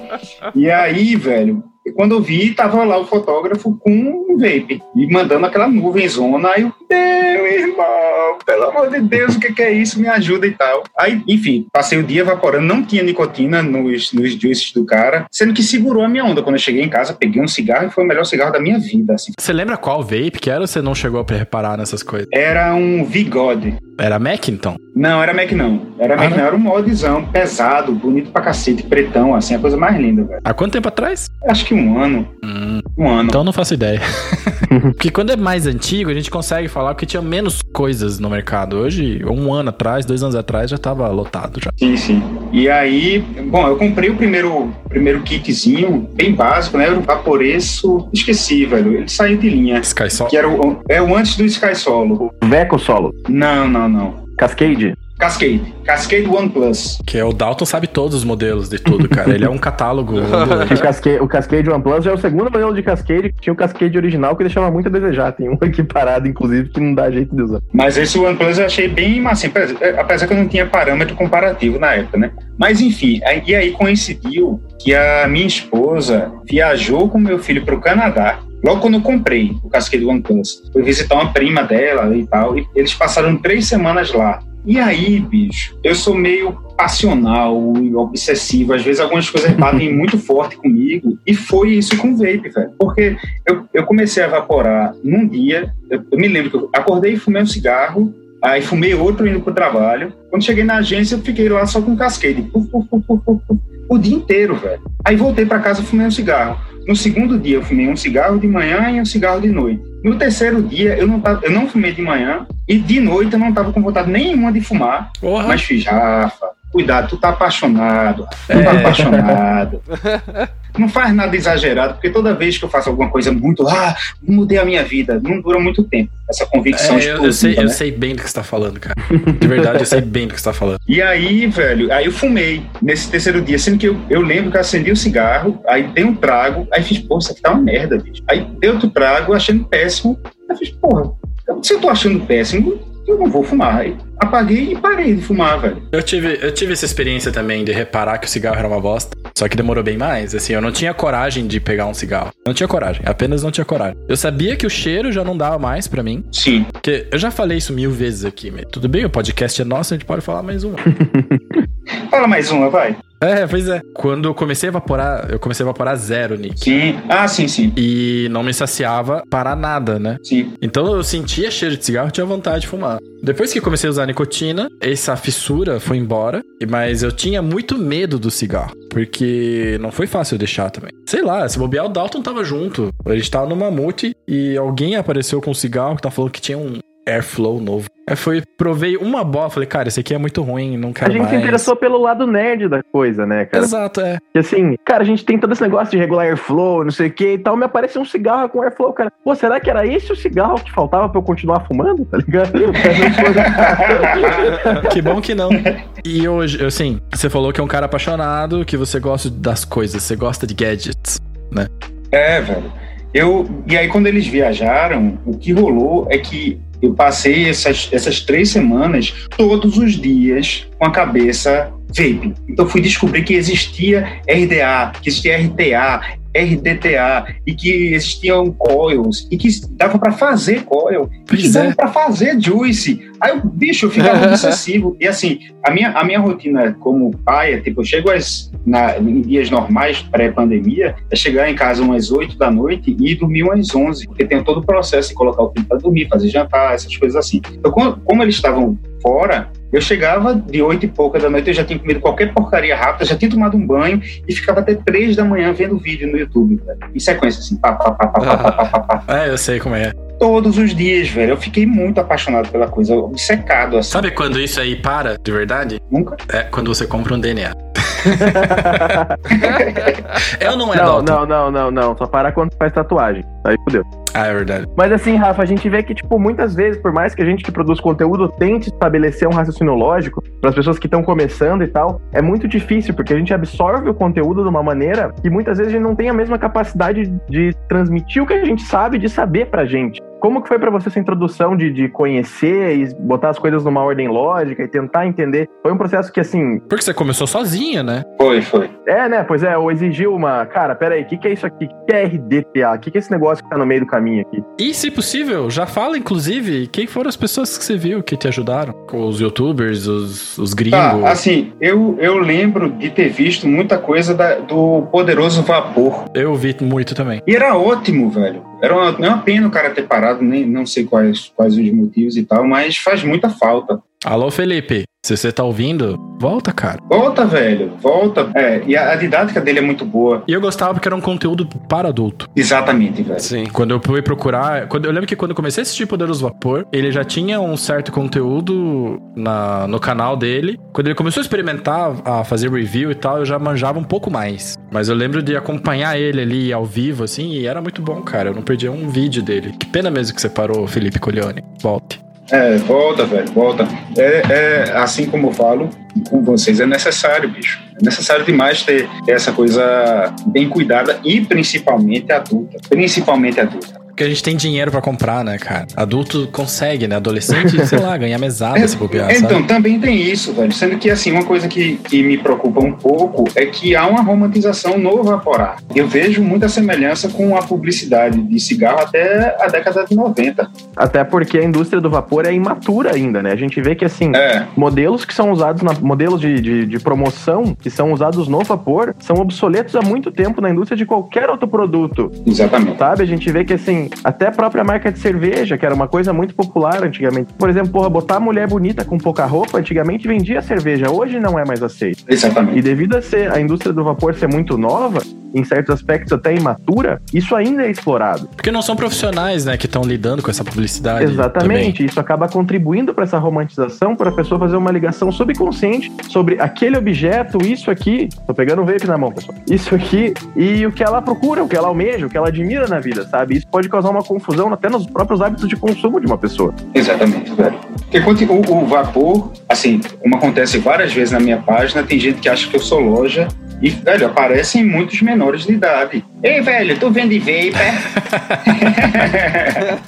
S5: E aí, velho, quando eu vi, tava lá o fotógrafo com um vape e mandando aquela nuvenzona. Aí eu, meu irmão, pelo amor de Deus, o que, que é isso? Me ajuda e tal. Aí, enfim, passei o dia evaporando, não tinha nicotina nos, nos juices do cara, sendo que segurou a minha onda. Quando eu cheguei em casa, peguei um cigarro e foi o melhor cigarro da minha vida. Assim.
S2: Você lembra qual vape que era ou você não chegou a reparar nessas coisas?
S5: Era um Vigode.
S2: Era Mac, então?
S5: Não, era Mac não. Era Mac
S2: não?
S5: não, era um modzão, pesado, bonito pra cacete, pretão, assim, a coisa mais linda, velho.
S2: Há quanto tempo atrás?
S5: Acho que um ano.
S2: Hum,
S5: Um ano.
S2: então eu não faço ideia. Porque quando é mais antigo, a gente consegue falar que tinha menos coisas no mercado. Hoje, um ano atrás, dois anos atrás, já tava lotado já.
S5: Sim, sim. E aí, bom, eu comprei o primeiro, primeiro kitzinho, bem básico, né? Era o Vaporeço, esqueci, velho. Ele saiu de linha.
S2: Sky Sol.
S5: Que era o, é o antes do Sky Solo.
S3: Veco solo.
S5: Não, não, não.
S3: Cascade.
S5: Cascade. Cascade One Plus.
S2: Que é o Dalton sabe todos os modelos de tudo, cara. Ele é um catálogo.
S3: O Cascade, o Cascade OnePlus já é o segundo modelo de Cascade. Tinha o Cascade original que deixava muito a desejar. Tem um aqui parado, inclusive, que não dá jeito de usar.
S5: Mas esse OnePlus eu achei bem massinho, apesar- apesar que eu não tinha parâmetro comparativo na época, né? Mas enfim, e aí coincidiu que a minha esposa viajou com meu filho para o Canadá. Logo quando eu comprei o Cascade OnePlus, fui visitar uma prima dela e tal, e eles passaram três semanas lá. E aí, bicho, eu sou meio passional e obsessivo. Às vezes algumas coisas batem muito forte comigo. E foi isso com o vape, velho. Porque eu, eu comecei a evaporar num dia. Eu, eu me lembro que eu acordei e fumei um cigarro. Aí fumei outro indo pro trabalho. Quando cheguei na agência, eu fiquei lá só com puf, puf, puf, o dia inteiro, velho. Aí voltei para casa e fumei um cigarro. No segundo dia, eu fumei um cigarro de manhã e um cigarro de noite. No terceiro dia, eu não, tava, eu não fumei de manhã e de noite eu não tava com vontade nenhuma de fumar.
S2: Porra.
S5: Mas fiz, Rafa, cuidado, tu tá apaixonado. Tu tá
S2: É.
S5: apaixonado. Não faz nada exagerado, porque toda vez que eu faço alguma coisa muito, ah, mudei a minha vida, não dura muito tempo. Essa convicção
S2: É, eu, eu sei,
S5: explosiva,
S2: eu
S5: né?
S2: sei bem do que você tá falando, cara. De verdade, eu sei bem do que você tá falando.
S5: E aí, velho, aí eu fumei nesse terceiro dia, sendo que eu, eu lembro que eu acendi o cigarro, aí dei um trago, aí fiz, pô, isso aqui tá uma merda, bicho. Aí dei outro trago, achando péssimo, aí fiz, porra, se eu tô achando péssimo, eu não vou fumar. Aí apaguei e parei de fumar, velho.
S2: Eu tive, eu tive essa experiência também de reparar que o cigarro era uma bosta. Só que demorou bem mais. Assim, eu não tinha coragem de pegar um cigarro. Não tinha coragem. Apenas não tinha coragem. Eu sabia que o cheiro já não dava mais pra mim.
S5: Sim.
S2: Porque eu já falei isso mil vezes aqui. Tudo bem, o podcast é nosso, a gente pode falar mais uma.
S5: Fala mais uma, vai.
S2: É, pois é. Quando eu comecei a evaporar, eu comecei a evaporar zero, Nick.
S5: Sim. Ah, sim, sim.
S2: E não me saciava para nada, né?
S5: Sim.
S2: Então eu sentia cheiro de cigarro e tinha vontade de fumar. Depois que comecei a usar nicotina, essa fissura foi embora, mas eu tinha muito medo do cigarro, porque não foi fácil eu deixar também. Sei lá, se bobear o Dalton tava junto. A gente tava no mamute e alguém apareceu com um cigarro que tá falando que tinha um airflow novo. Aí foi, provei uma bola, falei, cara, esse aqui é muito ruim, não
S3: A
S2: quero
S3: gente
S2: mais.
S3: se interessou pelo lado nerd da coisa, né, cara?
S2: Exato, é.
S3: Que assim, cara, a gente tem todo esse negócio de regular airflow, não sei o que e tal. Me apareceu um cigarro com airflow, cara. Pô, será que era esse o cigarro que faltava pra eu continuar fumando? Tá ligado?
S2: Que bom que não. E hoje, assim, você falou que é um cara apaixonado, que você gosta das coisas, você gosta de gadgets.
S5: É, velho. Eu, e aí, quando eles viajaram, o que rolou é que eu passei essas, essas três semanas todos os dias com a cabeça vape. Então, fui descobrir que existia RDA, que existia RTA, RDTA, e que existiam coils, e que dava para fazer coil, e que dava
S2: é.
S5: para fazer juice. Aí, eu, bicho, eu ficava obsessivo. E assim, a minha, a minha rotina como pai é tipo, eu chego às, na, em dias normais, pré-pandemia, é chegar em casa umas 8 da noite e ir dormir umas 11, porque tem todo o processo de colocar o filho para dormir, fazer jantar, essas coisas assim. Então, como, como eles estavam fora, eu chegava de oito e pouca da noite, eu já tinha comido qualquer porcaria rápida, já tinha tomado um banho e ficava até três da manhã vendo vídeo no YouTube, velho. Em sequência, assim, pá, pá, pá, pá, ah, pá, pá, pá, pá.
S2: Ah, é, eu sei como é.
S5: Todos os dias, velho. Eu fiquei muito apaixonado pela coisa, obcecado, assim.
S2: Sabe quando isso aí para, de verdade?
S5: Nunca.
S2: É quando você compra um DNA. Eu não é
S3: não, não, não, não, não. Só para quando faz tatuagem. Aí fudeu.
S2: Ah, é verdade.
S3: Mas assim, Rafa, a gente vê que, tipo, muitas vezes, por mais que a gente que produz conteúdo tente estabelecer um raciocínio lógico para as pessoas que estão começando e tal, é muito difícil, porque a gente absorve o conteúdo de uma maneira que muitas vezes a gente não tem a mesma capacidade de transmitir o que a gente sabe de saber pra gente. Como que foi pra você essa introdução de, de conhecer e botar as coisas numa ordem lógica e tentar entender? Foi um processo que, assim,
S2: Porque você começou sozinha, né?
S5: Foi, foi.
S3: é, né? Pois é, ou exigiu uma. Cara, peraí, o que, que é isso aqui? O que, que é RDTA? O que, que é esse negócio que tá no meio do caminho aqui?
S2: E, se possível, já fala, inclusive, quem foram as pessoas que você viu que te ajudaram? Os youtubers, os, os gringos.
S5: Tá, assim, eu, eu lembro de ter visto muita coisa da- do Poderoso Vapor.
S2: Eu vi muito também.
S5: E era ótimo, velho. Era uma, não é uma pena o cara ter parado, nem não sei quais, quais os motivos e tal, mas faz muita falta.
S2: Alô, Felipe. Se você tá ouvindo, volta, cara.
S5: Volta, velho, volta. É, e a, a didática dele é muito boa.
S2: E eu gostava porque era um conteúdo para adulto.
S5: Exatamente, velho.
S4: Sim.
S2: Quando eu fui procurar. Quando, eu lembro que quando eu comecei a assistir Poderoso Vapor, ele já tinha um certo conteúdo na, no canal dele. Quando ele começou a experimentar, a fazer review e tal, eu já manjava um pouco mais. Mas eu lembro de acompanhar ele ali ao vivo, assim, e era muito bom, cara. Eu não perdia um vídeo dele. Que pena mesmo que você parou, Felipe Colione. Volte.
S5: É, volta, velho, volta. É, é, assim como eu falo com vocês, é necessário, bicho. É necessário demais ter essa coisa bem cuidada e principalmente adulta. Principalmente adulta.
S2: Porque a gente tem dinheiro pra comprar, né, cara? Adulto consegue, né? Adolescente, sei lá, ganhar mesada se bobear,
S5: então,
S2: sabe?
S5: também tem isso, velho. Sendo que, assim, uma coisa que, que me preocupa um pouco é que há uma romantização no vaporar. Eu vejo muita semelhança com a publicidade de cigarro até a década de 90.
S3: Até porque a indústria do vapor é imatura ainda, né? A gente vê que, assim,
S5: É,
S3: modelos que são usados, na, modelos de, de, de promoção que são usados no vapor são obsoletos há muito tempo na indústria de qualquer outro produto,
S5: exatamente.
S3: sabe? A gente vê que, assim, até a própria marca de cerveja, que era uma coisa muito popular antigamente. Por exemplo, porra, botar mulher bonita com pouca roupa, antigamente vendia cerveja, hoje não é mais aceito. E
S5: Exatamente.
S3: devido a ser a indústria do vapor ser muito nova, em certos aspectos até imatura, isso ainda é explorado.
S2: Porque não são profissionais, né, que estão lidando com essa publicidade.
S3: Exatamente, isso acaba contribuindo para essa romantização, para a pessoa fazer uma ligação subconsciente sobre aquele objeto, isso aqui. Tô pegando um vape na mão, pessoal. Isso aqui e o que ela procura, o que ela almeja, o que ela admira na vida, sabe? Isso pode causar uma confusão até nos próprios hábitos de consumo de uma pessoa.
S5: Exatamente, velho. Porque quando o, o vapor, assim, como acontece várias vezes na minha página, tem gente que acha que eu sou loja e, velho, aparecem muitos menores de idade. Ei, velho, tu vende vapor?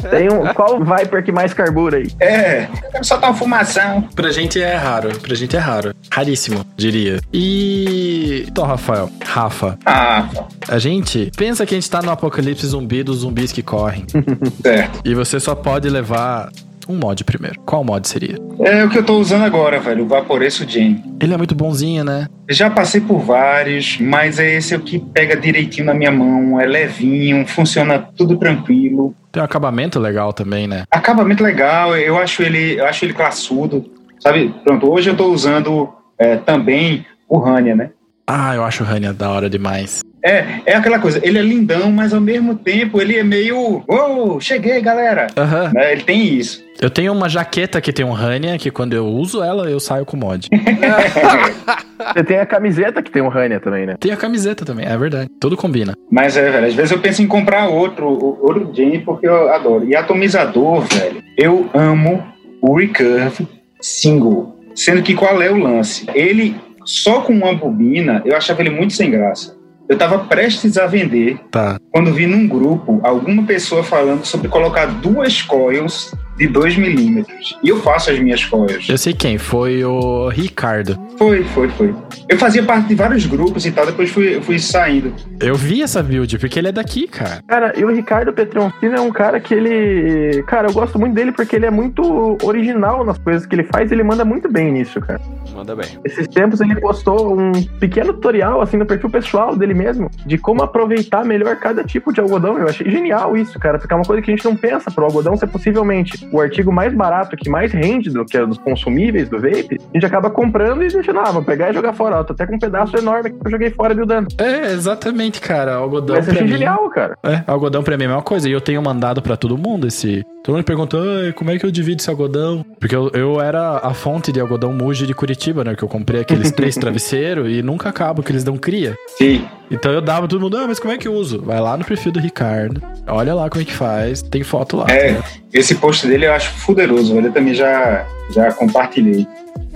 S3: Tem um, qual Viper que mais carbura aí?
S5: é, eu quero soltar uma fumação.
S2: Pra gente é raro, pra gente é raro. Raríssimo, diria. E. Então, Rafael, Rafa,
S5: Ah,
S2: a gente pensa que a gente tá no apocalipse zumbi dos zumbis que correm.
S5: certo.
S2: e você só pode levar um mod primeiro. Qual mod seria?
S5: É o que eu tô usando agora, velho, o Vaporeço Gen.
S2: Ele é muito bonzinho, né?
S5: Já passei por vários, mas é esse o que pega direitinho na minha mão, é levinho, funciona tudo tranquilo.
S2: Tem um acabamento legal também, né?
S5: Acabamento legal, eu acho ele, eu acho ele classudo, sabe? Pronto, hoje eu tô usando é, também o Rania, né?
S2: Ah, eu acho o Rania da hora demais.
S5: É, é aquela coisa, ele é lindão, mas ao mesmo tempo ele é meio. Uou, cheguei, galera!
S2: Aham.
S5: Né, Ele tem isso.
S2: Eu tenho uma jaqueta que tem um Rania, que quando eu uso ela, eu saio com mod.
S3: Você tem a camiseta que tem um Rania também, né?
S2: tem a camiseta também, é verdade. Tudo combina.
S5: Mas é, velho, às vezes eu penso em comprar outro, outro Gen, porque eu adoro. E atomizador, velho, eu amo o Recurve single. Sendo que qual é o lance? Ele, só com uma bobina, eu achava ele muito sem graça. Eu tava prestes a vender
S2: Tá.
S5: quando vi num grupo alguma pessoa falando sobre colocar duas coils de 2 milímetros. E eu faço as minhas coils.
S2: Eu sei quem, foi o Ricardo.
S5: Foi, foi, foi. Eu fazia parte de vários grupos e tal, depois fui, eu fui saindo.
S2: Eu vi essa build, porque ele é daqui, cara.
S3: Cara, e o Ricardo Petroncino é um cara que ele. Cara, eu gosto muito dele porque ele é muito original nas coisas que ele faz e ele manda muito bem nisso, cara.
S4: Manda bem.
S3: Esses tempos ele postou um pequeno tutorial, assim, no perfil pessoal dele mesmo, de como aproveitar melhor cada tipo de algodão. Eu achei genial isso, cara, porque é uma coisa que a gente não pensa pro algodão ser possivelmente o artigo mais barato, que mais rende do que os consumíveis do vape. A gente acaba comprando e deixando, ah, vou pegar e jogar fora. Ó, tô até com um pedaço enorme que eu joguei fora de dano.
S2: É, exatamente, cara. Algodão
S3: Mas eu
S2: pra
S3: achei
S2: mim.
S3: genial, cara.
S2: É, algodão pra mim é a mesma coisa. E eu tenho mandado pra todo mundo esse. Todo mundo pergunta, "Ai, como é que eu divido esse algodão? Porque eu, eu era a fonte de algodão Muji de Curitiba, né? Que eu comprei aqueles três travesseiros e nunca acabo, que eles dão cria.
S5: Sim.
S2: Então eu dava todo mundo, ah, mas como é que eu uso? Vai lá no perfil do Ricardo, olha lá como é que faz, tem foto lá.
S5: É,
S2: né?
S5: esse post dele eu acho fuderoso, velho. Eu também já, já compartilhei.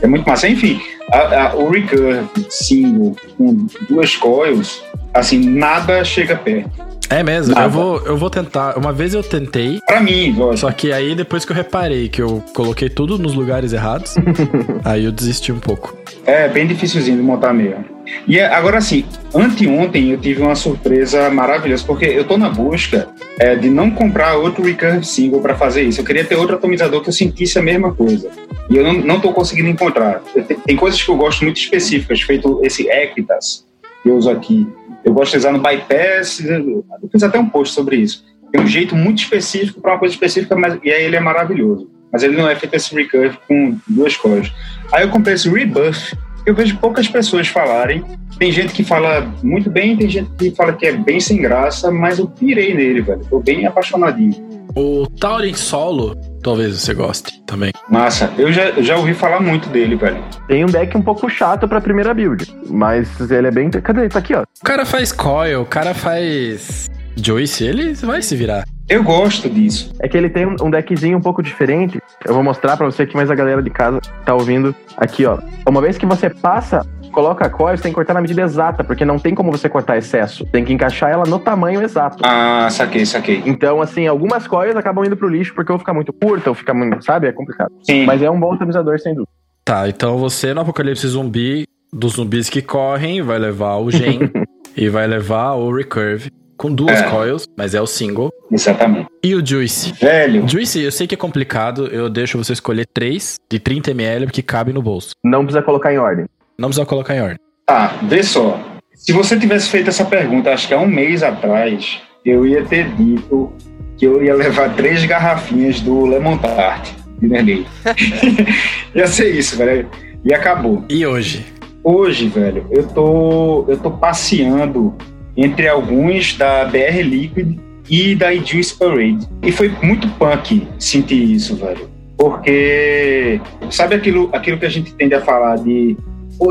S5: É muito massa. Enfim, a- a- o Recurve single com duas coils, assim, nada chega perto.
S2: É mesmo,
S5: Nada.
S2: eu vou, eu vou tentar. Uma vez eu tentei,
S5: Pra mim, lógico.
S2: só que aí depois que eu reparei que eu coloquei tudo nos lugares errados, aí eu desisti um pouco.
S5: É bem dificilzinho de montar mesmo. E é- agora assim, anteontem eu tive uma surpresa maravilhosa, porque eu tô na busca é, de não comprar outro Recurve Single para fazer isso. Eu queria ter outro atomizador que eu sentisse a mesma coisa. E eu não, não tô conseguindo encontrar. Eu te- Tem coisas que eu gosto muito específicas, feito esse Equitas eu uso aqui. Eu gosto de usar no Bypass, eu fiz até um post sobre isso. Tem um jeito muito específico para uma coisa específica, mas, e aí ele é maravilhoso. Mas ele não é feito esse Recurve com duas cores. Aí eu comprei esse Rebuff, eu vejo poucas pessoas falarem. Tem gente que fala muito bem, tem gente que fala que é bem sem graça, mas eu pirei nele, velho. Tô bem apaixonadinho.
S2: O Taurin Solo, talvez você goste também.
S5: Massa. Eu já, já ouvi falar muito dele, velho.
S3: Tem um deck um pouco chato pra primeira build, mas ele é bem. Cadê? Tá aqui, ó.
S2: O cara faz coil, o cara faz Joyce, ele vai se virar.
S5: Eu gosto disso.
S3: É que ele tem um um deckzinho um pouco diferente. Eu vou mostrar pra você aqui, mas a galera de casa tá ouvindo. Aqui, ó. Uma vez que você passa, coloca a coil, você tem que cortar na medida exata, porque não tem como você cortar excesso. Tem que encaixar ela no tamanho exato.
S5: Ah, saquei, saquei.
S3: Então, assim, algumas coils acabam indo pro lixo porque ou fica muito curta, ou fica muito, sabe? É complicado.
S5: Sim.
S3: Mas é um bom atomizador, sem dúvida.
S2: Tá, então você no Apocalipse Zumbi, dos zumbis que correm, vai levar o Gen e vai levar o Recurve com duas
S5: É.
S2: coils, mas é o single.
S5: Exatamente.
S2: E o Juice.
S5: Velho,
S2: Juice, eu sei que é complicado, eu deixo você escolher três de 30ml que cabe no bolso.
S3: Não precisa colocar em ordem.
S2: Não precisa colocar em ordem.
S5: tá, vê só. Se você tivesse feito essa pergunta, acho que há um mês atrás, eu ia ter dito que eu ia levar três garrafinhas do Lemon Tart de Nerley. ia ser isso, velho. E acabou.
S2: E hoje?
S5: Hoje, velho, eu tô, eu tô passeando entre alguns da BR Liquid e da Juice Parade. E foi muito punk sentir isso, velho. Porque sabe aquilo, aquilo que a gente tende a falar de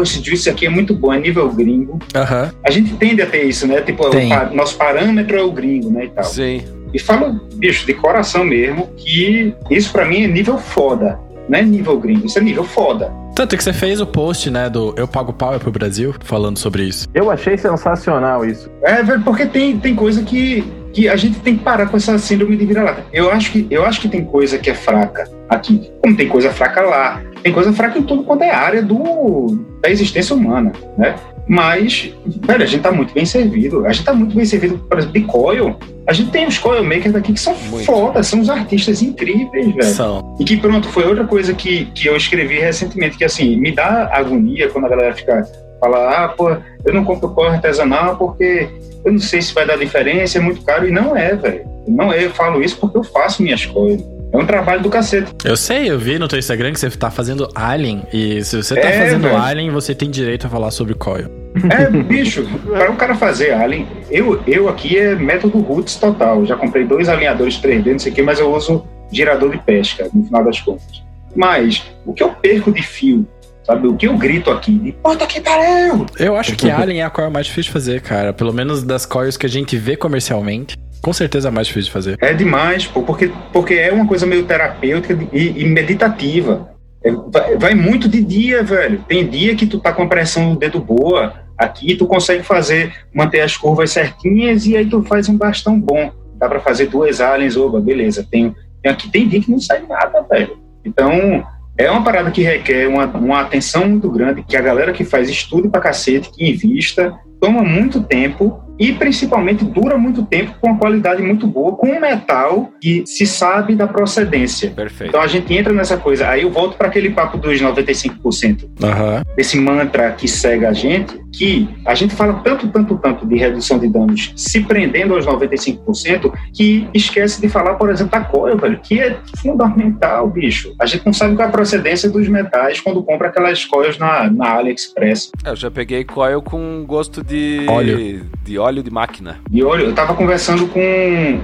S5: esse juice aqui é muito bom, é nível gringo.
S2: Aham.
S5: A gente tende a ter isso, né? Tipo,
S2: Tem.
S5: o nosso parâmetro é o gringo, né, e tal.
S4: Sim.
S5: E falo, bicho, de coração mesmo, que isso pra mim é nível foda. Não é nível gringo, isso é nível foda.
S2: Tanto que você fez o post, né, do Eu Pago Pau é pro Brasil, falando sobre isso.
S3: Eu achei sensacional isso.
S5: É, velho, porque tem, tem coisa que que a gente tem que parar com essa síndrome de vira-lata. Eu acho que eu acho que tem coisa que é fraca aqui, como tem coisa fraca lá, tem coisa fraca em tudo quanto é área do, da existência humana, né? Mas, velho, a gente tá muito bem servido. A gente tá muito bem servido, por exemplo, de coil. A gente tem os coil makers daqui que são
S4: Muito.
S5: foda, são os artistas incríveis, velho.
S2: São.
S5: E que pronto, foi outra coisa que, que eu escrevi recentemente, que assim, me dá agonia quando a galera fica fala, ah, pô, eu não compro coil artesanal porque eu não sei se vai dar diferença, é muito caro. E não é, velho. Não é, eu falo isso porque eu faço minhas coisas. É um trabalho do cacete.
S2: Eu sei, eu vi no teu Instagram que você tá fazendo Alien. E se você tá
S5: É,
S2: fazendo
S5: velho.
S2: Alien, você tem direito a falar sobre coil.
S5: É, bicho, para o cara fazer alien, eu, eu aqui é método roots total. Já comprei dois alinhadores 3D, não sei o que, mas eu uso girador de pesca, no final das contas. Mas o que eu perco de fio, sabe? O que eu grito aqui, de puta que pariu!
S2: Eu acho que Alien é a coil mais difícil de fazer, cara. Pelo menos das coils que a gente vê comercialmente. Com certeza mais difícil de fazer.
S5: É demais, pô, porque, porque é uma coisa meio terapêutica e, e meditativa. É, vai, vai muito de dia, velho. Tem dia que tu tá com a pressão no dedo boa, aqui tu consegue fazer, manter as curvas certinhas e aí tu faz um bastão bom. Dá pra fazer duas aliens, oba, beleza. Tem, tem aqui tem dia que não sai nada, velho. Então, é uma parada que requer uma, uma atenção muito grande, que a galera que faz estudo pra cacete, que invista, toma muito tempo e principalmente dura muito tempo com uma qualidade muito boa, com um metal que se sabe da procedência.
S4: Perfeito.
S5: Então a gente entra nessa coisa. Aí eu volto para aquele papo dos 95%,
S2: Aham.
S5: desse mantra que cega a gente, que a gente fala tanto, tanto, tanto de redução de danos se prendendo aos 95%, que esquece de falar, por exemplo, da coil, velho, que é fundamental, bicho. A gente não sabe qual é a procedência dos metais quando compra aquelas coils na, na AliExpress.
S4: É, Eu já peguei coil com gosto de
S2: Óleo.
S4: de óleo de máquina.
S5: E olha, eu tava conversando com,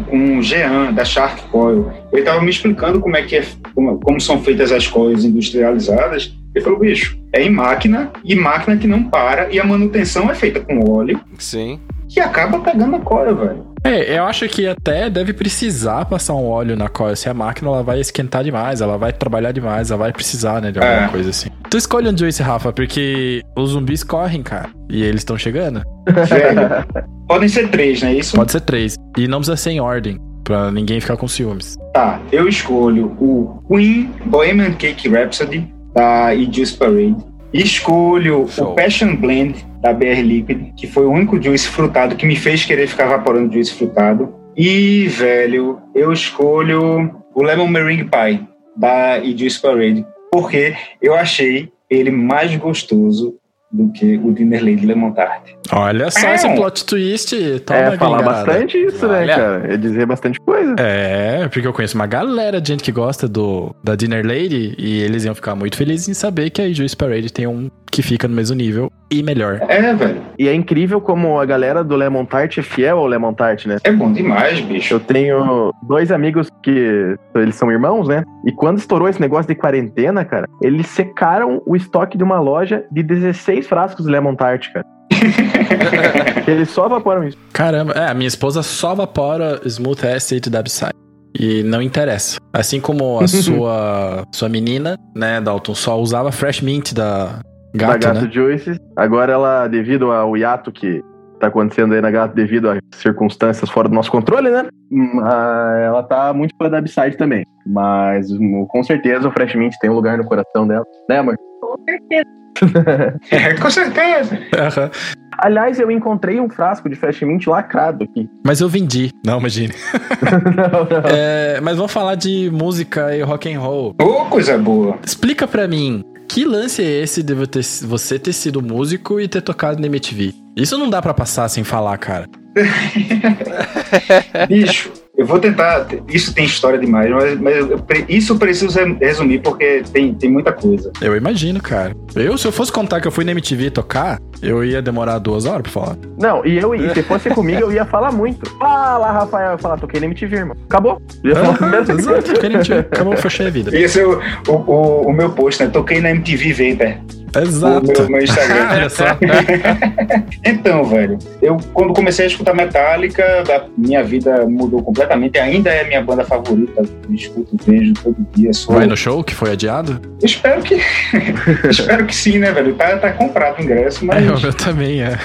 S5: com o Jean, da Shark Coil. Ele tava me explicando como é que é, como, como são feitas as coils industrializadas. Ele falou, bicho, é em máquina, e máquina que não para, e a manutenção é feita com óleo,
S4: Sim.
S5: que acaba pegando a coil, velho.
S2: É, eu acho que até deve precisar passar um óleo na coil. Se a máquina ela vai esquentar demais, ela vai trabalhar demais, ela vai precisar, né, de alguma
S5: É.
S2: coisa assim. Tu escolhe um Juice, Rafa, porque os zumbis correm, cara. E eles estão chegando.
S5: Velho, podem ser três, né? Isso
S2: Pode ser três. E não precisa ser em ordem, pra ninguém ficar com ciúmes.
S5: tá. Eu escolho o Queen Bohemian Cake Rhapsody, da Juice Parade. Escolho
S4: Show.
S5: o Passion Blend, da BR Liquid, que foi o único juice frutado que me fez querer ficar vaporando juice frutado. E, velho, eu escolho o Lemon Meringue Pie, da Juice Parade, porque eu achei ele mais gostoso do que o Dinner Lady Lemon Tart.
S2: Olha só
S5: É.
S2: esse plot twist. Toma
S3: é, falar bastante isso, né,
S4: Olha.
S3: cara? É dizer bastante coisa.
S2: É, porque eu conheço uma galera de gente que gosta do da Dinner Lady e eles iam ficar muito felizes em saber que a Juice Parade tem um que fica no mesmo nível e melhor.
S5: É, velho,
S3: E é incrível como a galera do Lemon Tart é fiel ao Lemon Tart, né?
S5: é bom demais, bicho.
S3: Eu tenho dois amigos que eles são irmãos, né? E quando estourou esse negócio de quarentena, cara, eles secaram o estoque de uma loja de 16 frascos de Lemon Tart, cara. eles só evaporam isso.
S2: Caramba, é, a minha esposa só vapora Smooth Acid da Upside. E não interessa. Assim como a sua sua menina, né, Dalton, só usava Fresh Mint da
S3: da
S2: Gato,
S3: Gato
S2: né?
S3: Juices. Agora ela, devido ao hiato que tá acontecendo aí na Gato, devido a circunstâncias fora do nosso controle, né? Ah, Ela tá muito fã da Upside também. Mas com certeza o Fresh Mint tem um lugar no coração dela. Né, amor?
S5: É, com certeza.
S2: Aham.
S3: Aliás, eu encontrei um frasco de Fresh Mint lacrado aqui.
S2: Mas eu vendi. Não, imagine.
S3: não, não.
S2: É, mas vamos falar de música e rock and roll.
S5: Ô, coisa boa.
S2: Explica pra mim, que lance é esse de você ter sido músico e ter tocado na MTV? Isso não dá pra passar sem falar, cara.
S5: Bicho, eu vou tentar. Isso tem história demais, mas, mas eu isso eu preciso re- resumir porque tem, tem muita coisa.
S2: Eu imagino, cara. Eu, se eu fosse contar que eu fui na MTV tocar, eu ia demorar duas horas pra falar.
S3: Não, e eu, e se fosse comigo, eu ia falar muito. Fala, Rafael, eu ia falar, toquei na MTV, irmão. Acabou. Eu ia falar primeiro.
S2: Exato, toquei na MTV. Acabou, fechei a vida.
S5: Esse é o, o, o, o meu post, né? Toquei na MTV Vapor. O
S2: Exato.
S5: meu, meu Instagram.
S2: Olha só.
S5: Então, velho, eu quando comecei a escutar Metallica, a minha vida mudou completamente. Ainda é a minha banda favorita. Eu escuto, vejo todo dia. Sou...
S2: Vai no show que foi adiado?
S5: Eu espero que. espero que sim, né, velho? Tá, tá comprado o ingresso, mas.
S2: É, o meu também é.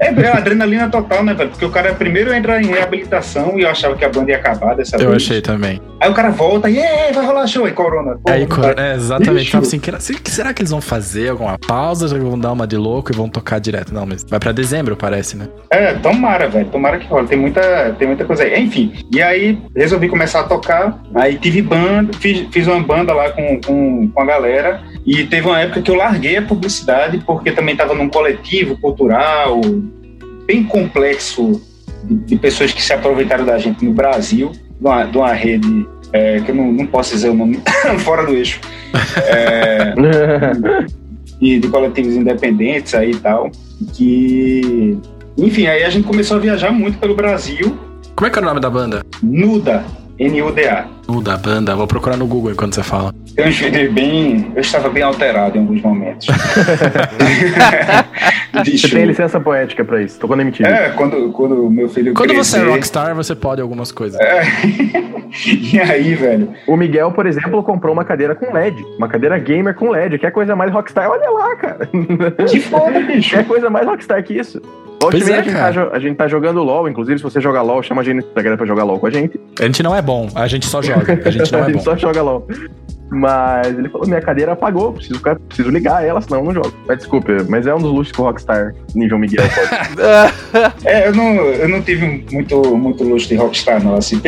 S5: É, é adrenalina total, né, velho? Porque o cara primeiro entra em reabilitação e eu achava que a banda ia acabar dessa
S2: Eu
S5: vez.
S2: achei também.
S5: Aí o cara volta e "É, vai rolar show, aí corona. Pô,
S2: Aí,
S5: vai.
S2: é, exatamente. Tava assim, que- se- que será que eles vão fazer alguma pausa? Vão dar uma de louco e vão tocar direto? Não, mas vai pra dezembro, parece, né?
S5: É, tomara, velho. Tomara que rola. Tem muita, tem muita coisa aí. Enfim, e aí resolvi começar a tocar. Aí tive banda, fiz, fiz uma banda lá com, com, com a galera. E teve uma época que eu larguei a publicidade porque também tava num coletivo cultural bem complexo de, de pessoas que se aproveitaram da gente no Brasil, de uma, de uma rede é, que eu não, não posso dizer o nome fora do eixo. É, e de coletivos independentes aí e tal, que enfim, aí a gente começou a viajar muito pelo Brasil,
S2: Como é que é o nome da banda?
S5: Nuda, N-U-D-A.
S2: O da banda, vou procurar no Google enquanto você fala.
S5: Uns vídeos bem. Eu estava bem alterado em alguns momentos.
S3: Você tem licença poética pra isso. Tocou na MTV.
S5: É, quando, quando o meu filho.
S2: Quando você é
S5: crescer-
S2: rockstar, você pode algumas coisas.
S5: É. e aí, velho?
S3: O Miguel, por exemplo, comprou uma cadeira com LED. Uma cadeira gamer com LED. Que é coisa mais rockstar. Olha lá, cara.
S5: Que foda, bicho.
S3: Que é coisa mais rockstar que isso.
S2: Pois é,
S3: a, gente tá, a gente tá jogando LOL. Inclusive, se você joga LOL, chama a gente no Instagram pra jogar LOL com a gente.
S2: A gente não é bom, a gente só joga. A gente não é bom.
S3: só joga LOL. Mas ele falou: minha cadeira apagou, preciso, preciso ligar ela, senão eu não jogo. Mas desculpe, mas é um dos luxos que o Rockstar nível Miguel pode.
S5: É, eu não, eu não tive muito, muito luxo de rockstar, não. Assim,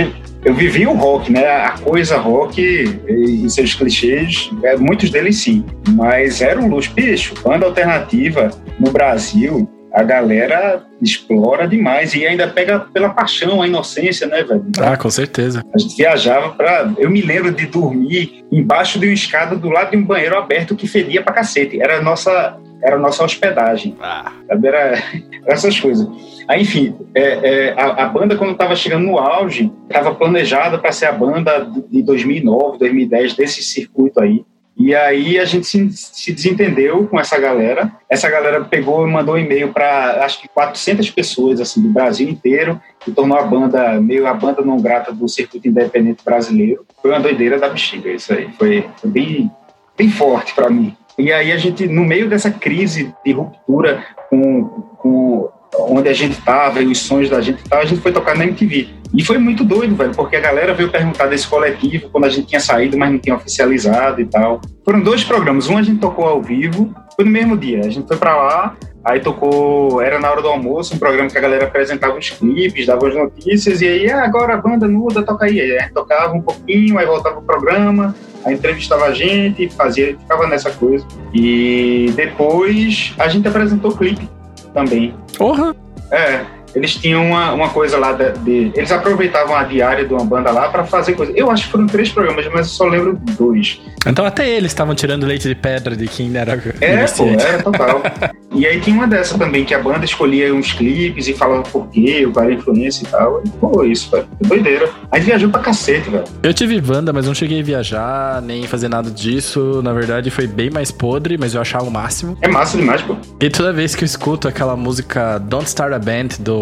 S5: eu vivi o rock, né? A coisa rock e, e seus clichês, é, muitos deles sim. Mas era um luxo. Bicho, banda alternativa no Brasil, a galera explora demais e ainda pega pela paixão, a inocência, né, velho?
S2: Ah, com certeza.
S5: A gente viajava pra. Eu me lembro de dormir embaixo de uma escada do lado de um banheiro aberto que fedia pra cacete. Era a nossa, era a nossa hospedagem.
S4: Ah,
S5: Sabe? Era, era essas coisas. Aí, enfim, é, é, a, a banda, quando estava chegando no auge, estava planejada para ser a banda de 2009, 2010, desse circuito aí. E aí a gente se, se desentendeu com essa galera. Essa galera pegou e mandou um e-mail para acho que 400 pessoas assim do Brasil inteiro e tornou a banda meio a banda não grata do circuito independente brasileiro. Foi uma doideira da bexiga isso aí. Foi, foi bem, bem forte para mim. E aí a gente, no meio dessa crise de ruptura com, com onde a gente tava e os sonhos da gente tava, a gente foi tocar na MTV. E foi muito doido, velho, porque a galera veio perguntar desse coletivo quando a gente tinha saído, mas não tinha oficializado e tal. Foram dois programas, um a gente tocou ao vivo, foi no mesmo dia. A gente foi pra lá, aí tocou, era na hora do almoço, um programa que a galera apresentava os clipes, dava as notícias, e aí, ah, agora a banda nuda, toca aí. Aí a gente tocava um pouquinho, aí voltava o programa, aí entrevistava a gente, fazia, ficava nessa coisa. E depois a gente apresentou clipe também.
S2: Porra!
S5: É, eles tinham uma, uma coisa lá de, de- Eles aproveitavam a diária de uma banda lá pra fazer coisa. Eu acho que foram três programas, mas eu só lembro dois.
S2: Então até eles estavam tirando leite de pedra de quem era
S5: É, pô, era total. e aí tinha uma dessa também, que a banda escolhia uns clipes e falava por quê, qual era a influência e tal. E, pô, isso, velho. é Doideira. Aí viajou pra cacete, velho.
S2: Eu tive banda, mas não cheguei a viajar, nem fazer nada disso. Na verdade, foi bem mais podre, mas eu achava o máximo.
S5: É massa demais, pô.
S2: E toda vez que eu escuto aquela música Don't Start a Band do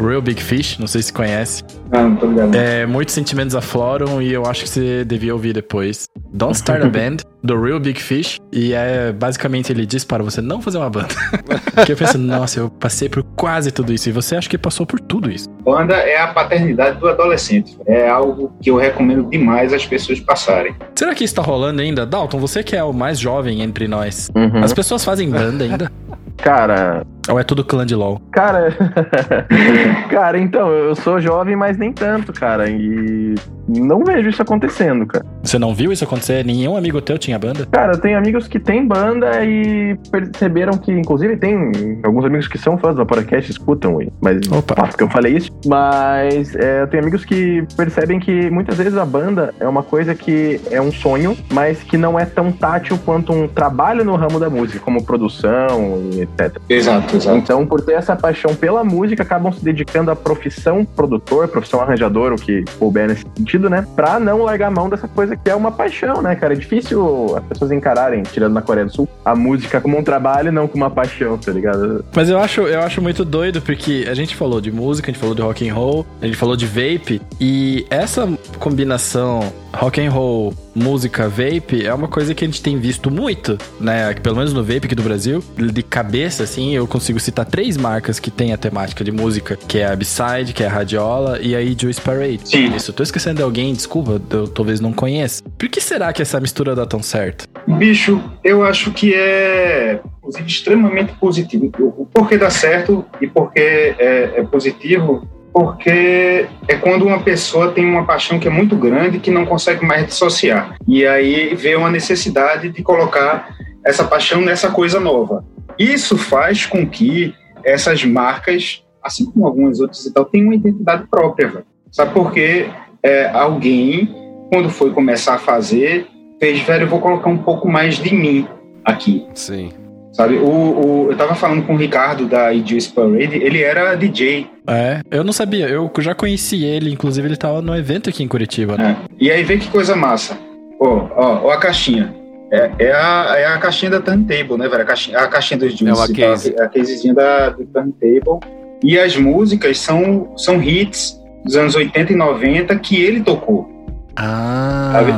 S2: Real Big Fish, não sei se conhece,
S5: Não, não tô ligado.
S2: é, muitos sentimentos afloram e eu acho que você devia ouvir depois. Don't Start a Band do Real Big Fish e é basicamente ele diz para você não fazer uma banda. Porque eu penso, nossa, eu passei por quase tudo isso e você acha que passou por tudo isso.
S5: Banda é a paternidade do adolescente. É algo que eu recomendo demais as pessoas passarem.
S2: Será que isso tá rolando ainda? Dalton, você que é o mais jovem entre nós.
S3: Uhum.
S2: As pessoas fazem banda ainda?
S3: Cara,
S2: Ou é tudo clã de LOL?
S3: cara. cara, então, eu sou jovem, mas nem tanto, cara. E não vejo isso acontecendo, cara.
S2: Você não viu isso acontecer? Nenhum amigo teu tinha banda?
S3: Cara, eu tenho amigos que têm banda e perceberam que, inclusive, tem alguns amigos que são fãs do Vaporacast, escutam, mas
S2: Opa.
S3: fato que eu falei isso. Mas é, eu tenho amigos que percebem que muitas vezes a banda é uma coisa que é um sonho, mas que não é tão tátil quanto um trabalho no ramo da música, como produção e etc.
S5: Exato, exato.
S3: Então, por ter essa paixão pela música, acabam se dedicando à profissão produtor, profissão arranjador, o que couber nesse sentido, né? Pra não largar a mão dessa coisa coisa que é uma paixão, né, cara? É difícil as pessoas encararem, tirando na Coreia do Sul, a música como um trabalho e não como uma paixão, tá ligado?
S2: Mas eu acho, eu acho muito doido, porque a gente falou de música, a gente falou de rock and roll, a gente falou de vape, e essa combinação rock and roll, música, vape é uma coisa que a gente tem visto muito, né? Pelo menos no vape aqui do Brasil. De cabeça, assim, eu consigo citar três marcas que tem a temática de música, que é a Beside, que é a Radiola e a Juice Parade.
S5: Sim.
S2: Isso, eu tô esquecendo de alguém, desculpa, eu talvez não conheça. Por que será que essa mistura dá tão certo?
S5: Bicho, eu acho que é inclusive, extremamente positivo. O porquê dá certo e porquê é, é positivo porque é quando uma pessoa tem uma paixão que é muito grande que não consegue mais dissociar. E aí vê uma necessidade de colocar essa paixão nessa coisa nova. Isso faz com que essas marcas, assim como algumas outras e tal, tenham uma identidade própria. Véio. Sabe por quê? É, alguém, quando foi começar a fazer, fez, velho, eu vou colocar um pouco mais de mim aqui.
S4: Sim.
S5: Sabe, o, o, eu tava falando com o Ricardo da Idiots Parade, ele era DJ.
S2: É, eu não sabia, eu já conheci ele, inclusive ele tava no evento aqui em Curitiba, né?
S5: É. E aí vê que coisa massa. Ó, ó, ó a caixinha. É, é, a, é a caixinha da Turntable, né, velho? A caixinha, a caixinha dos Juice.
S4: É uma case.
S5: Tá? A casezinha da do Turntable. E as músicas são, são hits dos anos 80 e 90 que ele tocou.
S2: Ah.
S5: Sabe?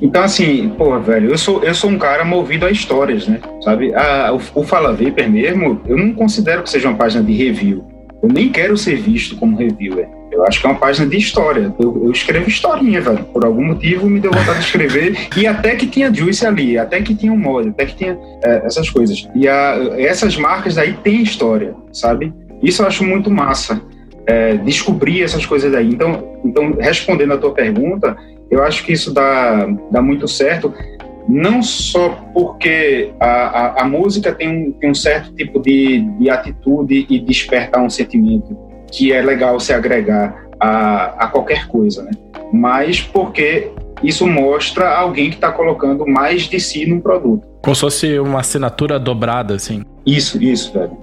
S5: Então, assim, pô, velho, eu sou, eu sou um cara movido a histórias, né? Sabe? A, o, o Fala Vapor mesmo, eu não considero que seja uma página de review. Eu nem quero ser visto como reviewer. Eu acho que é uma página de história. Eu, eu escrevo historinha, velho. Por algum motivo me deu vontade de escrever. e até que tinha Juice ali, até que tinha um mod, até que tinha é, essas coisas. E a, essas marcas daí têm história, sabe? Isso eu acho muito massa. É, descobrir essas coisas daí. Então, então, respondendo a tua pergunta, eu acho que isso dá, dá muito certo, não só porque a, a, a música tem um, tem um certo tipo de, de atitude e despertar um sentimento que é legal se agregar a, a qualquer coisa, né? mas porque isso mostra alguém que está colocando mais de si no produto.
S2: Como se fosse uma assinatura dobrada, assim.
S5: Isso, isso, velho.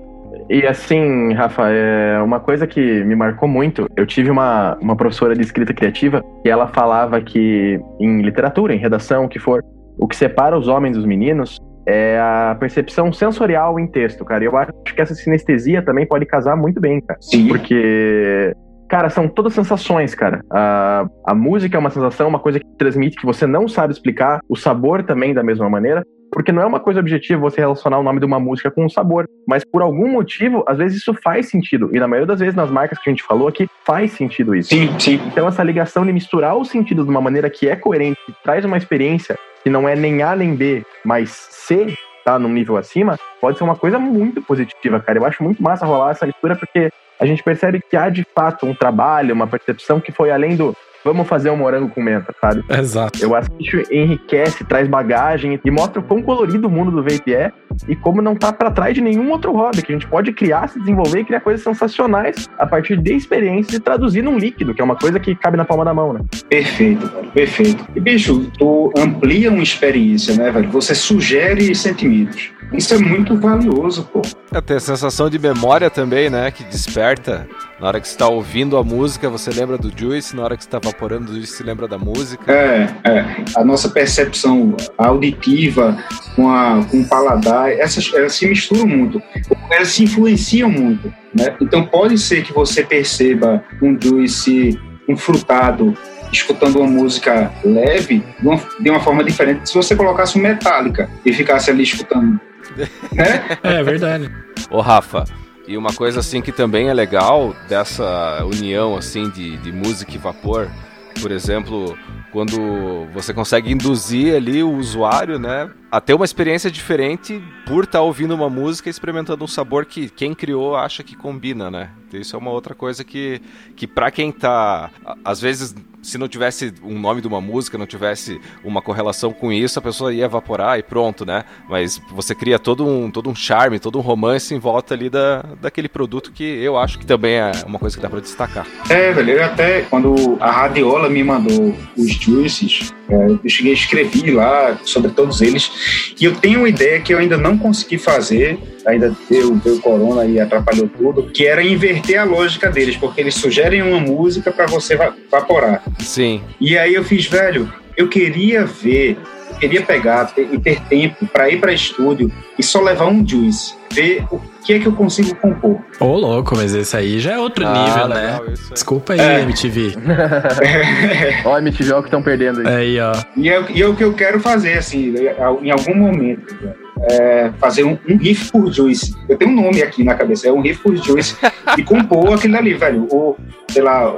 S3: E assim, Rafa, é uma coisa que me marcou muito, eu tive uma, uma professora de escrita criativa e ela falava que em literatura, em redação, o que for, o que separa os homens dos meninos é a percepção sensorial em texto, cara. E eu acho que essa sinestesia também pode casar muito bem, cara.
S5: Sim.
S3: Porque, cara, são todas sensações, cara. A, a música é uma sensação, uma coisa que transmite que você não sabe explicar, o sabor também da mesma maneira. Porque não é uma coisa objetiva você relacionar o nome de uma música com um sabor. Mas por algum motivo, às vezes isso faz sentido. E na maioria das vezes, nas marcas que a gente falou aqui, faz sentido isso.
S5: Sim, sim.
S3: Então essa ligação de misturar os sentidos de uma maneira que é coerente, que traz uma experiência que não é nem A nem B, mas C, tá num nível acima, pode ser uma coisa muito positiva, cara. Eu acho muito massa rolar essa mistura porque a gente percebe que há de fato um trabalho, uma percepção que foi além do vamos fazer um morango com menta, sabe?
S2: Exato.
S3: Eu acho que isso enriquece, traz bagagem e mostra o quão colorido o mundo do vape é e como não tá para trás de nenhum outro hobby, que a gente pode criar, se desenvolver e criar coisas sensacionais a partir de experiências e traduzir num líquido, que é uma coisa que cabe na palma da mão, né?
S5: Perfeito, velho, perfeito. E, bicho, tu amplia uma experiência, né, velho? Você sugere sentimentos. Isso é muito valioso, pô.
S4: É, tem a sensação de memória também, né? Que desperta. Na hora que você está ouvindo a música, você lembra do Juice. Na hora que você está vaporando o Juice, você lembra da música.
S5: É, é. A nossa percepção auditiva com, a, com o paladar, essas, elas se misturam muito. Elas se influenciam muito, né? Então pode ser que você perceba um Juice frutado escutando uma música leve de uma, de uma forma diferente se você colocasse um Metallica e ficasse ali escutando né?
S2: É verdade.
S4: Ô, Rafa, e uma coisa assim que também é legal dessa união assim de, de música e vapor, por exemplo, quando você consegue induzir ali o usuário, né, a ter uma experiência diferente por estar tá ouvindo uma música e experimentando um sabor que quem criou acha que combina, né? Isso é uma outra coisa que, que para quem tá, às vezes se não tivesse um nome de uma música, não tivesse uma correlação com isso, a pessoa ia evaporar e pronto, né? Mas você cria todo um, todo um charme, todo um romance em volta ali da, daquele produto que eu acho que também é uma coisa que dá para destacar.
S5: É, velho, eu até, quando a Radiola me mandou os juices, é, eu cheguei a escrever lá sobre todos eles, e eu tenho uma ideia que eu ainda não consegui fazer, ainda deu, deu corona e atrapalhou tudo, que era inverter a lógica deles, porque eles sugerem uma música para você vaporar.
S4: Sim.
S5: E aí eu fiz, velho, eu queria ver, eu queria pegar ter- e ter tempo para ir para estúdio e só levar um juice, ver o que é que eu consigo compor.
S2: Ô, louco, mas esse aí já é outro
S4: Ah,
S2: nível, né?
S4: legal?
S2: Desculpa aí,
S5: É.
S2: MTV.
S3: Ó, MTV o que estão perdendo aí.
S2: Aí, ó.
S5: E é, e é o que eu quero fazer, assim, em algum momento. É fazer um, um riff por Juice. Eu tenho um nome aqui na cabeça, é um riff por Juice. e compor aquilo ali, velho. Ou, sei lá,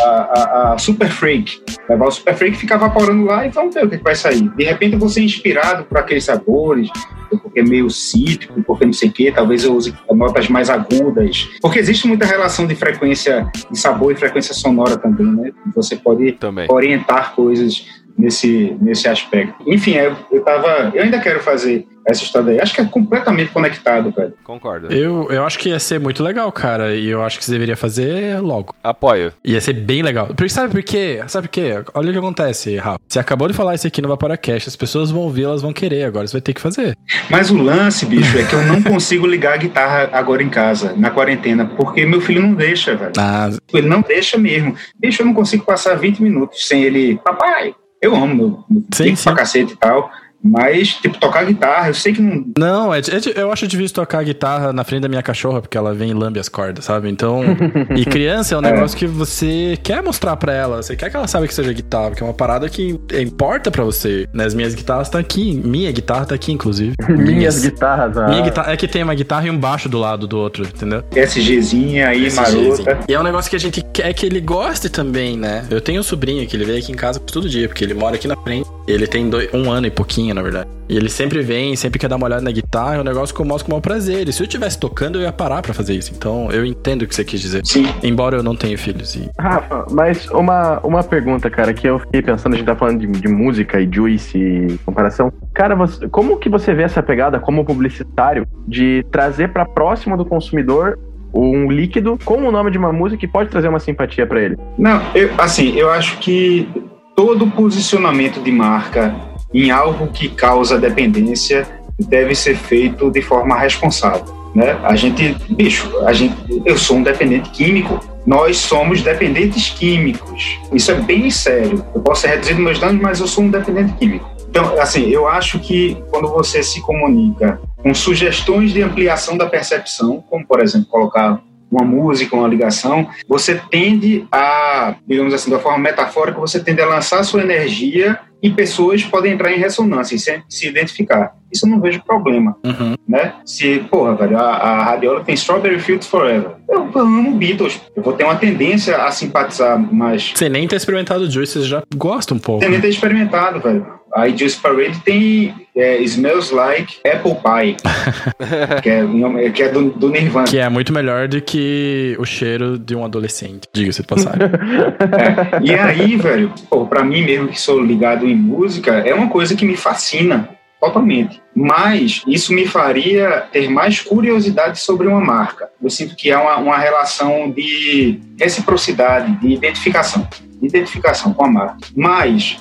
S5: a, a, a Super Freak. Levar o Super Freak e ficar vaporando lá e vamos ver o que, vai sair. De repente eu vou ser inspirado por aqueles sabores, porque é meio cítrico, porque não sei o quê, talvez eu use notas mais agudas. Porque existe muita relação de frequência de sabor e frequência sonora também, né? Você pode
S4: Também.
S5: orientar coisas nesse, nesse aspecto. Enfim, eu, eu tava. Eu ainda quero fazer essa história aí. Acho que é completamente conectado, velho.
S4: Concordo.
S2: Eu, eu acho que ia ser muito legal, cara. E eu acho que você deveria fazer logo.
S4: Apoio.
S2: Ia ser bem legal. Porque sabe por quê? Sabe por quê? Olha o que acontece, Rafa. Você acabou de falar isso aqui no Vaporacast. As pessoas vão ouvir, elas vão querer. Agora você vai ter que fazer.
S5: Mas o lance, bicho, é que eu não consigo ligar a guitarra agora em casa, na quarentena, porque meu filho não deixa, velho.
S2: Ah,
S5: Ele não deixa mesmo. Bicho, eu não consigo passar 20 minutos sem ele. Papai, eu amo meu, meu
S2: Sim, sim.
S5: pra cacete e tal. Mas, tipo, tocar guitarra, eu sei que não.
S2: Não, é, é- eu acho difícil tocar guitarra na frente da minha cachorra, porque ela vem e lambe as cordas, sabe? Então. e criança é um negócio que você quer mostrar pra ela. Você quer que ela saiba que seja guitarra, porque é uma parada que importa pra você. Né? As minhas guitarras tá aqui. Minha guitarra tá aqui, inclusive.
S3: Minhas guitarras. ah.
S2: Minha guitarra. É que tem uma guitarra e um baixo do lado do outro, entendeu?
S5: SGzinha aí,
S2: Esse
S5: marota.
S2: E é um negócio que a gente quer que ele goste também, né? Eu tenho um sobrinho que ele vem aqui em casa todo dia, porque ele mora aqui na frente. Ele tem dois- um ano e pouquinho, na verdade. E ele sempre vem, sempre quer dar uma olhada na guitarra. É um negócio que eu mostro com o maior prazer. E se eu estivesse tocando, eu ia parar pra fazer isso. Então, eu entendo o que você quis dizer.
S5: Sim.
S2: Embora eu não tenha filhos. E...
S3: Rafa, mas uma, uma pergunta, cara, que eu fiquei pensando, a gente tá falando de, de música e juice e comparação. Cara, você- como que você vê essa pegada como publicitário de trazer pra próximo do consumidor um líquido com o nome de uma música que pode trazer uma simpatia pra ele?
S5: Não, eu, assim, eu acho que todo posicionamento de marca em algo que causa dependência deve ser feito de forma responsável, né? A gente, bicho, a gente, eu sou um dependente químico, nós somos dependentes químicos. Isso é bem sério. Eu posso ser reduzido meus danos, mas eu sou um dependente químico. Então, assim, eu acho que quando você se comunica com sugestões de ampliação da percepção, como por exemplo colocar uma música, uma ligação, você tende a, digamos assim, da forma metafórica, você tende a lançar sua energia e pessoas podem entrar em ressonância e se, se identificar. Isso eu não vejo problema,
S2: Uhum.
S5: né? Se, porra, velho, a, a Radiola tem Strawberry Fields Forever. Eu, eu amo Beatles. Eu vou ter uma tendência a simpatizar mais.
S2: Você nem ter experimentado o Juice, você já gosta um pouco.
S5: Tem nem ter experimentado, velho. A Juice Parade tem é, Smells Like Apple Pie, que é, que é do, do Nirvana.
S2: Que é muito melhor do que o cheiro de um adolescente, diga-se de passagem.
S5: É, E aí, velho, pô, pra mim mesmo que sou ligado em música, é uma coisa que me fascina totalmente. Mas isso me faria ter mais curiosidade sobre uma marca. Eu sinto que há uma, uma relação de reciprocidade, de identificação, de identificação com a marca. Mas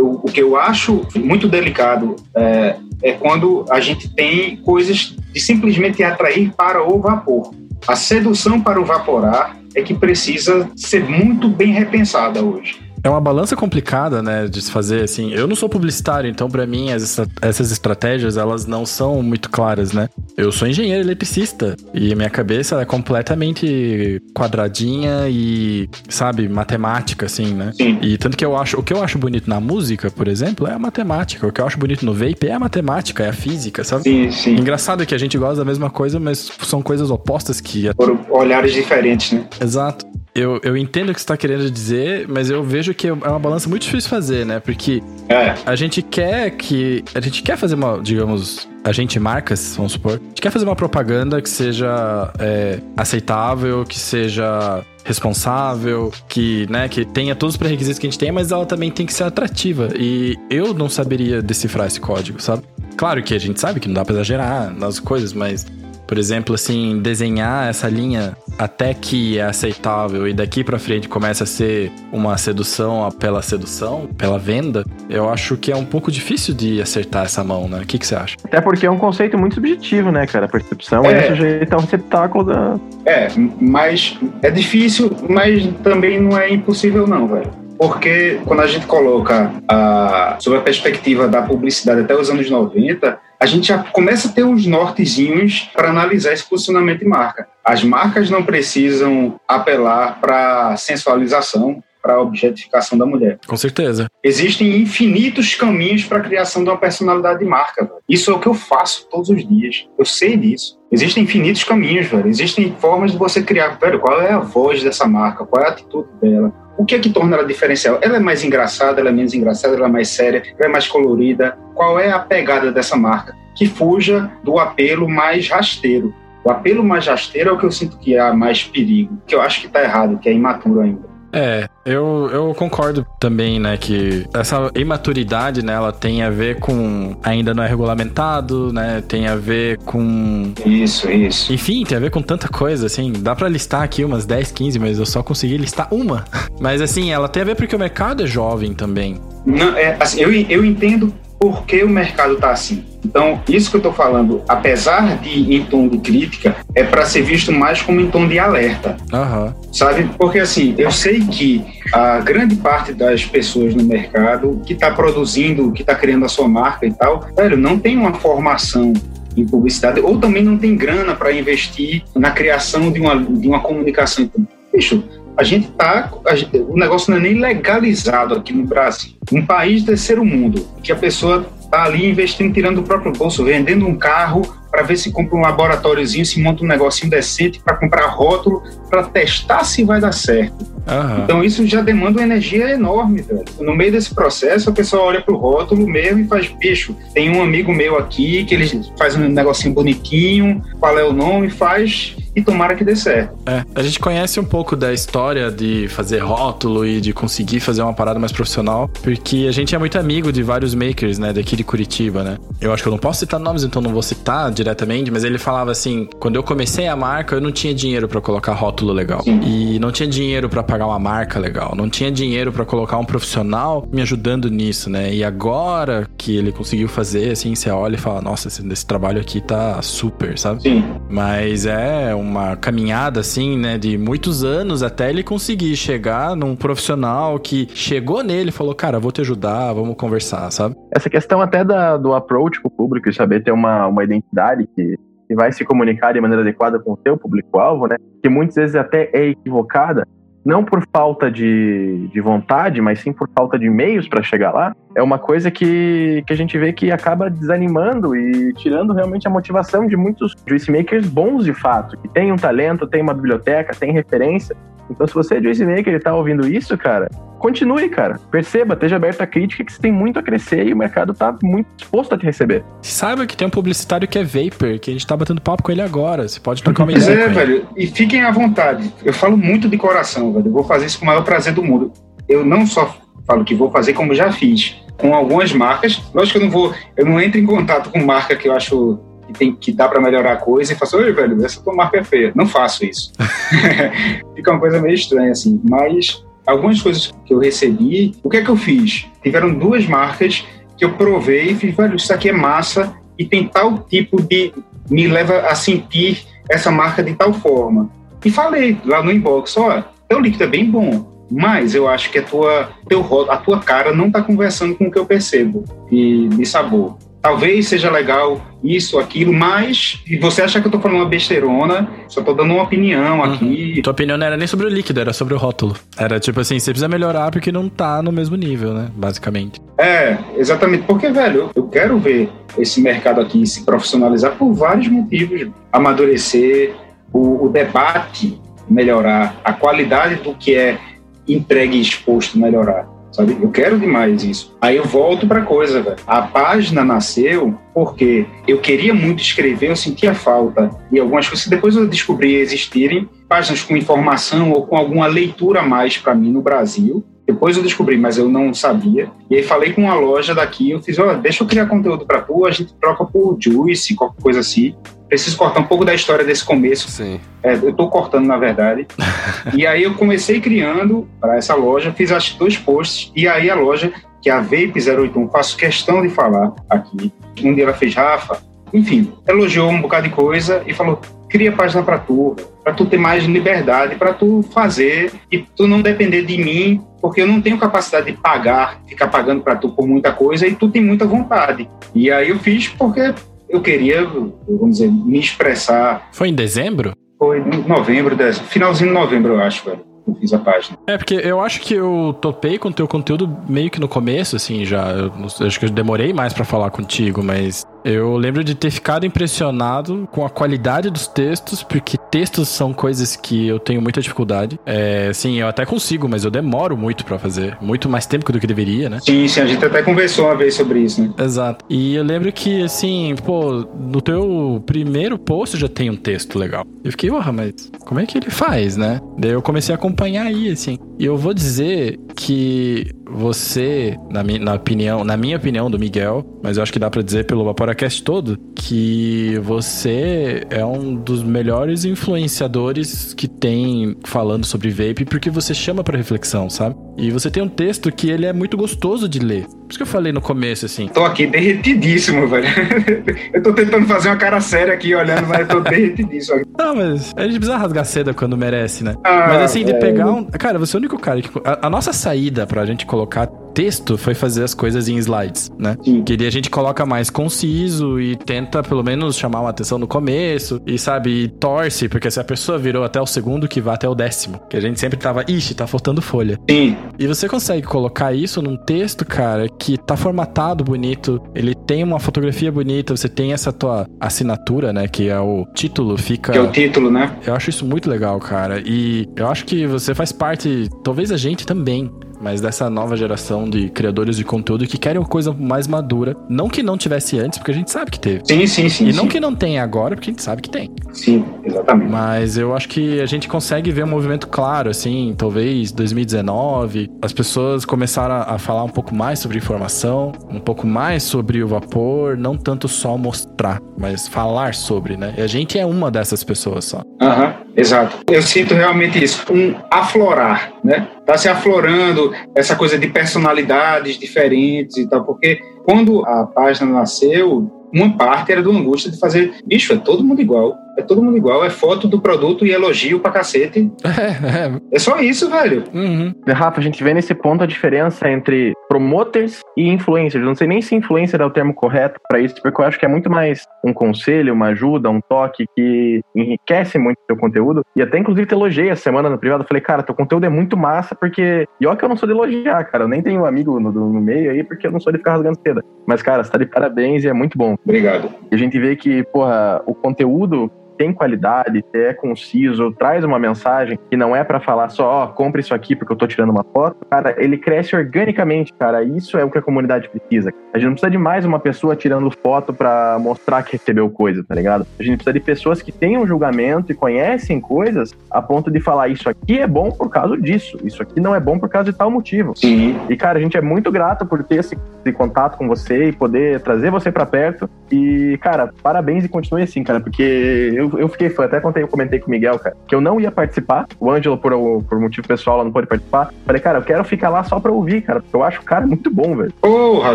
S5: o, que eu acho muito delicado é, é quando a gente tem coisas de simplesmente atrair para o vapor. A sedução para o vaporar é que precisa ser muito bem repensada hoje.
S2: É uma balança complicada, né, de se fazer, assim. Eu não sou publicitário, então pra mim as essas estratégias, elas não são muito claras, né? Eu sou engenheiro eletricista e a minha cabeça é completamente quadradinha e, sabe, matemática, assim, né?
S5: Sim.
S2: E tanto que eu acho, o que eu acho bonito na música, por exemplo, é a matemática. O que eu acho bonito no vape é a matemática, é a física, sabe?
S5: Sim, sim.
S2: Engraçado que a gente gosta da mesma coisa, mas são coisas opostas que
S5: Por olhares diferentes, né?
S2: Exato. Eu, eu entendo o que você está querendo dizer, mas eu vejo que é uma balança muito difícil de fazer, né? Porque
S5: É,
S2: a gente quer que. A gente quer fazer uma, digamos, a gente marcas, vamos supor. A gente quer fazer uma propaganda que seja é, aceitável, que seja responsável, que, né, que tenha todos os pré-requisitos que a gente tem, mas ela também tem que ser atrativa. E eu não saberia decifrar esse código, sabe? Claro que a gente sabe que não dá pra exagerar nas coisas, mas por exemplo, assim, desenhar essa linha até que é aceitável e daqui pra frente começa a ser uma sedução pela sedução, pela venda, eu acho que é um pouco difícil de acertar essa mão, né? O que, que você acha?
S3: Até porque é um conceito muito subjetivo, né, cara? A percepção é,
S5: É.
S3: sujeita ao receptáculo da.
S5: é, mas é difícil, mas também não é impossível, não, velho. porque quando a gente coloca a, sob a perspectiva da publicidade até os anos 90, a gente já começa a ter uns nortezinhos para analisar esse posicionamento de marca. As marcas não precisam apelar para sensualização, para a objetificação da mulher.
S2: Com certeza.
S5: Existem infinitos caminhos para a criação de uma personalidade de marca. Velho. Isso é o que eu faço todos os dias. Eu sei disso. Existem infinitos caminhos, velho. Existem formas de você criar, velho, qual é a voz dessa marca, qual é a atitude dela. O que é que torna ela diferencial? Ela é mais engraçada, ela é menos engraçada, ela é mais séria, ela é mais colorida. Qual é a pegada dessa marca? Que fuja do apelo mais rasteiro. O apelo mais rasteiro é o que eu sinto que é mais perigo, que eu acho que está errado, que é imaturo ainda.
S2: É, eu, eu concordo também, né, que essa imaturidade, né, ela tem a ver com ainda não é regulamentado, né, tem a ver com...
S5: Isso, isso.
S2: Enfim, tem a ver com tanta coisa, assim, dá para listar aqui umas 10, 15, mas eu só consegui listar uma. Mas, assim, ela tem a ver porque o mercado é jovem também.
S5: Não, é, assim, eu, eu entendo por que o mercado está assim. Então, isso que eu estou falando, apesar de em tom de crítica, é para ser visto mais como em tom de alerta.
S2: Uhum.
S5: Sabe? Porque, assim, eu sei que a grande parte das pessoas no mercado que está produzindo, que está criando a sua marca e tal, velho, não tem uma formação em publicidade ou também não tem grana para investir na criação de uma, de uma comunicação. Então, bicho, a gente tá. A o negócio não é nem legalizado aqui no Brasil. Um país terceiro mundo, que a pessoa tá ali investindo, tirando do próprio bolso, vendendo um carro para ver se compra um laboratóriozinho, se monta um negocinho decente para comprar rótulo, para testar se vai dar certo. Uhum. Então isso já demanda uma energia enorme, velho. No meio desse processo, a pessoa olha pro rótulo mesmo e faz, bicho, tem um amigo meu aqui que ele faz um negocinho bonitinho, qual é o nome, faz e tomara que dê certo.
S2: É, a gente conhece um pouco da história de fazer rótulo e de conseguir fazer uma parada mais profissional, porque a gente é muito amigo de vários makers, né, daqui de Curitiba, né? Eu acho que eu não posso citar nomes, então não vou citar diretamente, mas ele falava assim: quando eu comecei a marca, eu não tinha dinheiro para colocar rótulo legal. Sim. E não tinha dinheiro para pagar uma marca legal. Não tinha dinheiro para colocar um profissional me ajudando nisso, né? E agora que ele conseguiu fazer, assim, você olha e fala: nossa, esse, esse trabalho aqui tá super, sabe?
S5: Sim.
S2: Mas é uma caminhada, assim, né, de muitos anos até ele conseguir chegar num profissional que chegou nele e falou: cara, vou te ajudar, vamos conversar, sabe?
S3: Essa questão até da, do approach pro público e saber ter uma, uma identidade que, que vai se comunicar de maneira adequada com o seu público-alvo, né? Que muitas vezes até é equivocada, não por falta de, de vontade, mas sim por falta de meios para chegar lá, é uma coisa que, que a gente vê que acaba desanimando e tirando realmente a motivação de muitos juice makers bons de fato, que tem um talento, tem uma biblioteca, tem referência. Então, se você é juice maker e tá ouvindo isso, cara, continue, cara. Perceba, esteja aberto à crítica que você tem muito a crescer e o mercado tá muito disposto a te receber.
S2: Saiba que tem um publicitário que é Vapor, que a gente tá batendo papo com ele agora. Você pode trocar uma
S5: ideia.
S2: Pois
S5: é, velho. E fiquem à vontade. Eu falo muito de coração, velho. Eu vou fazer isso com o maior prazer do mundo. Eu não só falo que vou fazer, como já fiz. Com algumas marcas. Lógico que eu não vou. Eu não entro em contato com marca que eu acho que, tem, que dá para melhorar a coisa e faço, oi, velho, essa tua marca é feia. Não faço isso. Fica uma coisa meio estranha, assim. Mas algumas coisas que eu recebi, o que é que eu fiz? Tiveram duas marcas que eu provei e fiz, velho, isso aqui é massa e tem tal tipo de. me leva a sentir essa marca de tal forma. E falei lá no inbox: ó, teu líquido é bem bom, mas eu acho que a tua, teu, a tua cara não está conversando com o que eu percebo de, de sabor talvez seja legal isso, aquilo, mas você acha que eu tô falando uma besteirona, só tô dando uma opinião uhum. aqui.
S2: Uhum. Tua opinião não era nem sobre o líquido, era sobre o rótulo. Era tipo assim, você precisa melhorar porque não tá no mesmo nível, né? Basicamente.
S5: É, exatamente. Porque, velho, eu quero ver esse mercado aqui se profissionalizar por vários motivos. Amadurecer, o, o debate melhorar, a qualidade do que é entregue e exposto melhorar sabe? Eu quero demais isso. Aí eu volto para coisa, velho. A página nasceu porque eu queria muito escrever, eu sentia falta e algumas coisas depois eu descobri existirem páginas com informação ou com alguma leitura a mais para mim no Brasil. Depois eu descobri, mas eu não sabia. E aí falei com uma loja daqui, eu fiz, oh, deixa eu criar conteúdo para tu, a gente troca por Juice, qualquer coisa assim preciso cortar um pouco da história desse começo.
S2: Sim.
S5: É, eu estou cortando, na verdade. e aí eu comecei criando para essa loja, fiz acho dois posts, e aí a loja, que é a Vape 081, faço questão de falar aqui. Um dia ela fez, Rafa, enfim, elogiou um bocado de coisa e falou: cria página para tu, para tu ter mais liberdade, para tu fazer e tu não depender de mim, porque eu não tenho capacidade de pagar, ficar pagando para tu por muita coisa e tu tem muita vontade. E aí eu fiz porque eu queria, vamos dizer, me expressar.
S2: Foi em dezembro?
S5: Foi em novembro, finalzinho de novembro, eu acho, velho eu fiz a página.
S2: É, porque eu acho que eu topei com o teu conteúdo meio que no começo, assim, já. Eu, eu acho que eu demorei mais para falar contigo, mas eu lembro de ter ficado impressionado com a qualidade dos textos, porque textos são coisas que eu tenho muita dificuldade. É, sim, eu até consigo, mas eu demoro muito para fazer. Muito mais tempo do que deveria, né?
S5: Sim, sim, a gente até conversou uma vez sobre isso, né?
S2: Exato. E eu lembro que, assim, pô, no teu primeiro post já tem um texto legal. Eu fiquei, porra, mas como é que ele faz, né? Daí eu comecei a acompanhar aí, assim. E eu vou dizer que você, na, mi na opinião, na minha opinião do Miguel, mas eu acho que dá para dizer pelo Vaporacast todo, que você é um dos melhores influenciadores que tem falando sobre vape, porque você chama para reflexão, sabe? E você tem um texto que ele é muito gostoso de ler. Por isso que eu falei no começo, assim.
S5: Tô aqui derretidíssimo, velho. eu tô tentando fazer uma cara séria aqui olhando, mas eu tô derretidíssimo.
S2: Não, mas a gente precisa rasgar seda quando merece, né? Ah, mas assim, de é... pegar um. Cara, você é o único cara que. A, a nossa saída pra gente colocar texto foi fazer as coisas em slides, né? Sim. Que a gente coloca mais conciso e tenta pelo menos chamar uma atenção no começo e sabe, e torce, porque se a pessoa virou até o segundo, que vá até o décimo. Que a gente sempre tava, ixi, tá faltando folha.
S5: Sim.
S2: E você consegue colocar isso num texto, cara, que tá formatado bonito, ele tem uma fotografia bonita, você tem essa tua assinatura, né? Que é o título, fica.
S5: Que é o título, né?
S2: Eu acho isso muito legal, cara. E eu acho que você faz parte, talvez a gente também mas dessa nova geração de criadores de conteúdo que querem uma coisa mais madura. Não que não tivesse antes, porque a gente sabe que teve.
S5: Sim, sim, sim.
S2: E não
S5: sim.
S2: que não tenha agora, porque a gente sabe que tem.
S5: Sim, exatamente.
S2: Mas eu acho que a gente consegue ver um movimento claro, assim, talvez 2019, as pessoas começaram a falar um pouco mais sobre informação, um pouco mais sobre o vapor, não tanto só mostrar, mas falar sobre, né? E a gente é uma dessas pessoas só.
S5: Aham, uhum, exato. Eu sinto realmente isso, um aflorar, né? Tá se aflorando essa coisa de personalidades diferentes e tal, porque quando a página nasceu, uma parte era do angústia de fazer, bicho, é todo mundo igual. É todo mundo igual, é foto do produto e elogio pra cacete. É, é. é só isso, velho.
S3: Uhum. Rafa, a gente vê nesse ponto a diferença entre promoters e influencers. Eu não sei nem se influencer é o termo correto para isso, porque eu acho que é muito mais um conselho, uma ajuda, um toque que enriquece muito o teu conteúdo. E até, inclusive, te elogiei a semana no privado. falei, cara, teu conteúdo é muito massa, porque. E olha que eu não sou de elogiar, cara. Eu nem tenho um amigo no, no meio aí, porque eu não sou de ficar rasgando seda. Mas, cara, você tá de parabéns e é muito bom.
S5: Obrigado.
S3: E a gente vê que, porra, o conteúdo tem qualidade, é conciso, traz uma mensagem que não é para falar só, ó, oh, compre isso aqui porque eu tô tirando uma foto, cara, ele cresce organicamente, cara. Isso é o que a comunidade precisa. A gente não precisa de mais uma pessoa tirando foto para mostrar que recebeu coisa, tá ligado? A gente precisa de pessoas que tenham julgamento e conhecem coisas a ponto de falar isso aqui é bom por causa disso, isso aqui não é bom por causa de tal motivo.
S5: Sim.
S3: E cara, a gente é muito grato por ter esse, esse contato com você e poder trazer você para perto. E cara, parabéns e continue assim, cara, porque eu eu, fiquei fã, até contei, eu comentei com o Miguel, cara, que eu não ia participar. O Ângelo, por, por motivo pessoal, ela não pôde participar. Falei, cara, eu quero ficar lá só pra ouvir, cara, porque eu acho o cara muito bom, velho.
S5: Porra,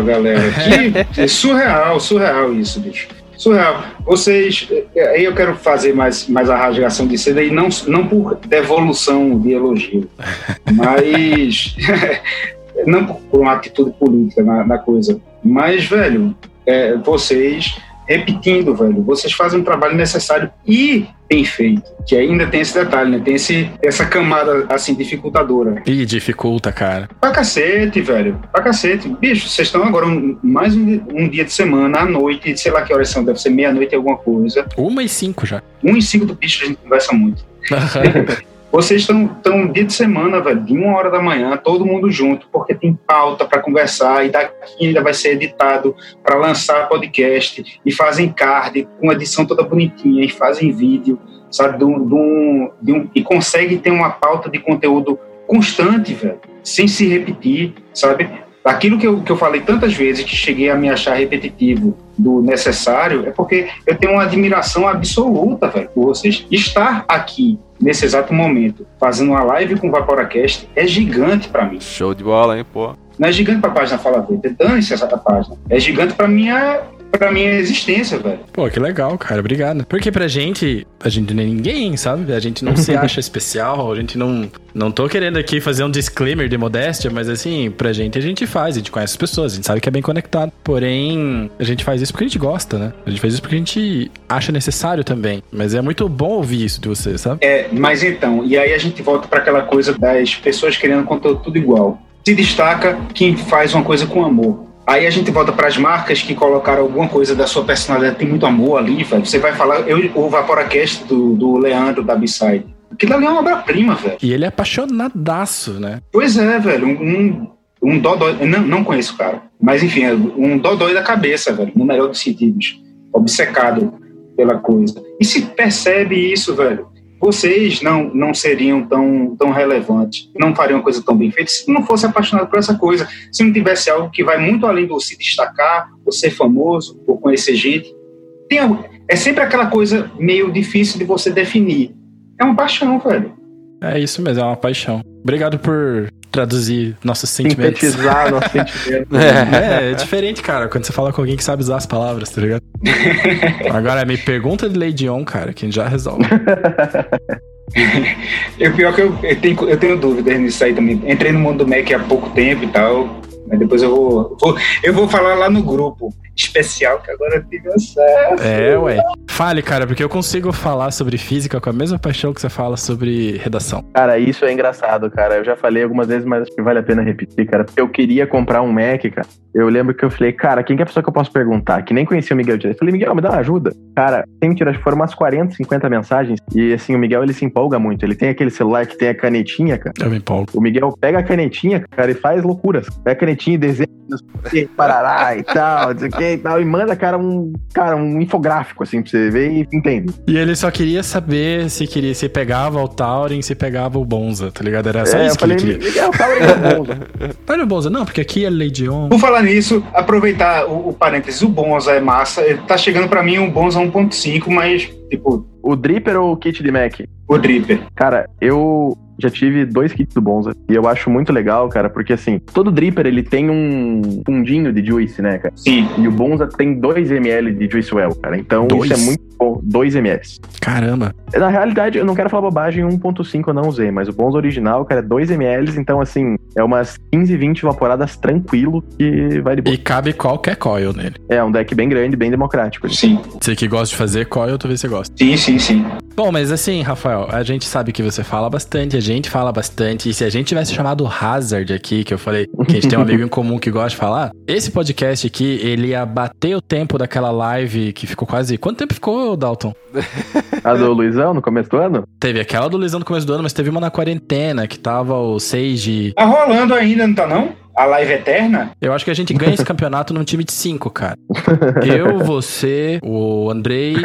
S5: galera, que é surreal, surreal isso, bicho. Surreal. Vocês, aí eu quero fazer mais, mais a rasgação de seda e não, não por devolução de elogio, mas não por, por, uma atitude política na, na coisa, mas, velho, é, vocês repetindo, velho. Vocês fazem um trabalho necessário e bem feito. Que ainda tem esse detalhe, né? Tem esse, essa camada, assim, dificultadora.
S2: Ih, dificulta, cara.
S5: Pra cacete, velho. Pra cacete. Bicho, vocês estão agora um, mais um, um, dia de semana, à noite, sei lá que horas são, deve ser meia-noite alguma coisa.
S2: Uma e cinco já.
S5: Um e cinco do bicho a gente conversa muito. Vocês estão tão dia de semana, velho, de uma hora da manhã, todo mundo junto, porque tem pauta para conversar e daqui ainda vai ser editado para lançar podcast e fazem card com edição toda bonitinha e fazem vídeo, sabe, de um, de um, e conseguem ter uma pauta de conteúdo constante, velho, sem se repetir, sabe? Aquilo que eu, que eu falei tantas vezes que cheguei a me achar repetitivo do necessário é porque eu tenho uma admiração absoluta, velho, por vocês. Estar aqui nesse exato momento fazendo uma live com o Vaporacast é gigante para mim.
S4: Show de bola, hein, pô.
S5: Não é gigante pra página Fala Verde, dane-se essa página. É gigante pra minha pra minha existência, velho.
S2: Pô, que legal, cara. Obrigado. Porque pra gente, a gente não é ninguém, sabe? A gente não se acha especial, a gente não. Não tô querendo aqui fazer um disclaimer de modéstia, mas assim, pra gente a gente faz, a gente conhece as pessoas, a gente sabe que é bem conectado. Porém, a gente faz isso porque a gente gosta, né? A gente faz isso porque a gente acha necessário também. Mas é muito bom ouvir isso de você, sabe?
S5: É, mas então, e aí a gente volta pra aquela coisa das pessoas querendo conteúdo tudo igual. Se destaca quem faz uma coisa com amor. Aí a gente volta para as marcas que colocaram alguma coisa da sua personalidade, tem muito amor ali, velho. Você vai falar, eu, o Vaporacast do, do Leandro da B-Side. Aquilo ali é uma obra-prima, velho.
S2: E ele é apaixonadaço, né?
S5: Pois é, velho. Um, um, um dodói. Não, não conheço o cara. Mas enfim, é um dodói da cabeça, velho. No melhor dos sentidos. Obcecado pela coisa. E se percebe isso, velho. Vocês não, não seriam tão, tão relevantes, não fariam uma coisa tão bem feita se não fosse apaixonado por essa coisa. Se não tivesse algo que vai muito além do se destacar, ou ser famoso, ou conhecer gente. Tem, é sempre aquela coisa meio difícil de você definir. É uma paixão, velho.
S2: É isso mesmo, é uma paixão. Obrigado por traduzir nossos sentimentos.
S3: Sintetizar nossos sentimentos.
S2: É, é diferente, cara, quando você fala com alguém que sabe usar as palavras, tá ligado? Agora, me pergunta de Lady On, cara, que a gente já resolve.
S5: E o pior que eu, eu, tenho, eu tenho dúvidas nisso aí também. Entrei no mundo do Mac há pouco tempo e tal. Mas depois eu vou, vou- eu vou falar lá no grupo especial que agora tive acesso.
S2: É, ué. Fale, cara, porque eu consigo falar sobre física com a mesma paixão que você fala sobre redação.
S3: Cara, isso é engraçado, cara. Eu já falei algumas vezes, mas acho que vale a pena repetir, cara. Eu queria comprar um Mac, cara. Eu lembro que eu falei, cara, quem que é a pessoa que eu posso perguntar? Que nem conhecia o Miguel direito. Eu falei, Miguel, me dá uma ajuda. Cara, tem que tirar, acho que foram umas 40, 50 mensagens. E assim, o Miguel, ele se empolga muito. Ele tem aquele celular que tem a canetinha, cara.
S2: Eu me empolgo.
S3: O Miguel pega a canetinha, cara, e faz loucuras. Pega a canetinha e desenha, não sei o que, parará e tal, não sei o que e tal. E manda, cara, um, cara, um infográfico, assim, pra você ver e entende.
S2: E ele só queria saber se queria se pegava o Tauren, se pegava o Bonza, tá ligado? Era só
S3: É,
S2: isso que
S3: falei,
S2: ele queria.
S3: Miguel, fala aí, meu bom.
S2: Olha o Bonza, não, porque aqui é Lady On.
S5: Por falar nisso, aproveitar o, o parênteses, o Bonza é massa. Tá chegando pra mim um Bonza 1.5, mas, tipo,
S3: O Dripper ou o kit de Mac?
S5: o Dripper.
S3: Cara, eu já tive dois kits do Bonza e eu acho muito legal, cara, porque assim, todo Dripper ele tem um fundinho de juice, né, cara?
S5: Sim.
S3: E o Bonza tem 2 ml de juice well, cara. Então
S2: Dois?
S3: isso é muito bom. 2 ml.
S2: Caramba.
S3: Na realidade, eu não quero falar bobagem, 1.5 eu não usei, mas o Bonza original, cara, é 2 ml, então assim, é umas 15, 20 vaporadas tranquilo que vai de boa.
S2: E cabe qualquer coil nele.
S3: É um deck bem grande, bem democrático.
S5: Sim.
S2: Você que gosta de fazer coil, talvez você goste.
S5: Sim, sim, sim.
S2: Bom, mas assim, Rafael, a gente sabe que você fala bastante, a gente fala bastante. E se a gente tivesse chamado o Hazard aqui, que eu falei que a gente tem um amigo em comum que gosta de falar, esse podcast aqui, ele ia bater o tempo daquela live que ficou quase. Quanto tempo ficou, Dalton?
S3: A do Luizão, no começo do ano?
S2: Teve aquela do Luizão no começo do ano, mas teve uma na quarentena, que tava o Sage.
S5: Tá rolando ainda, não tá não? A live eterna?
S2: Eu acho que a gente ganha esse campeonato num time de cinco, cara. Eu, você, o Andrei,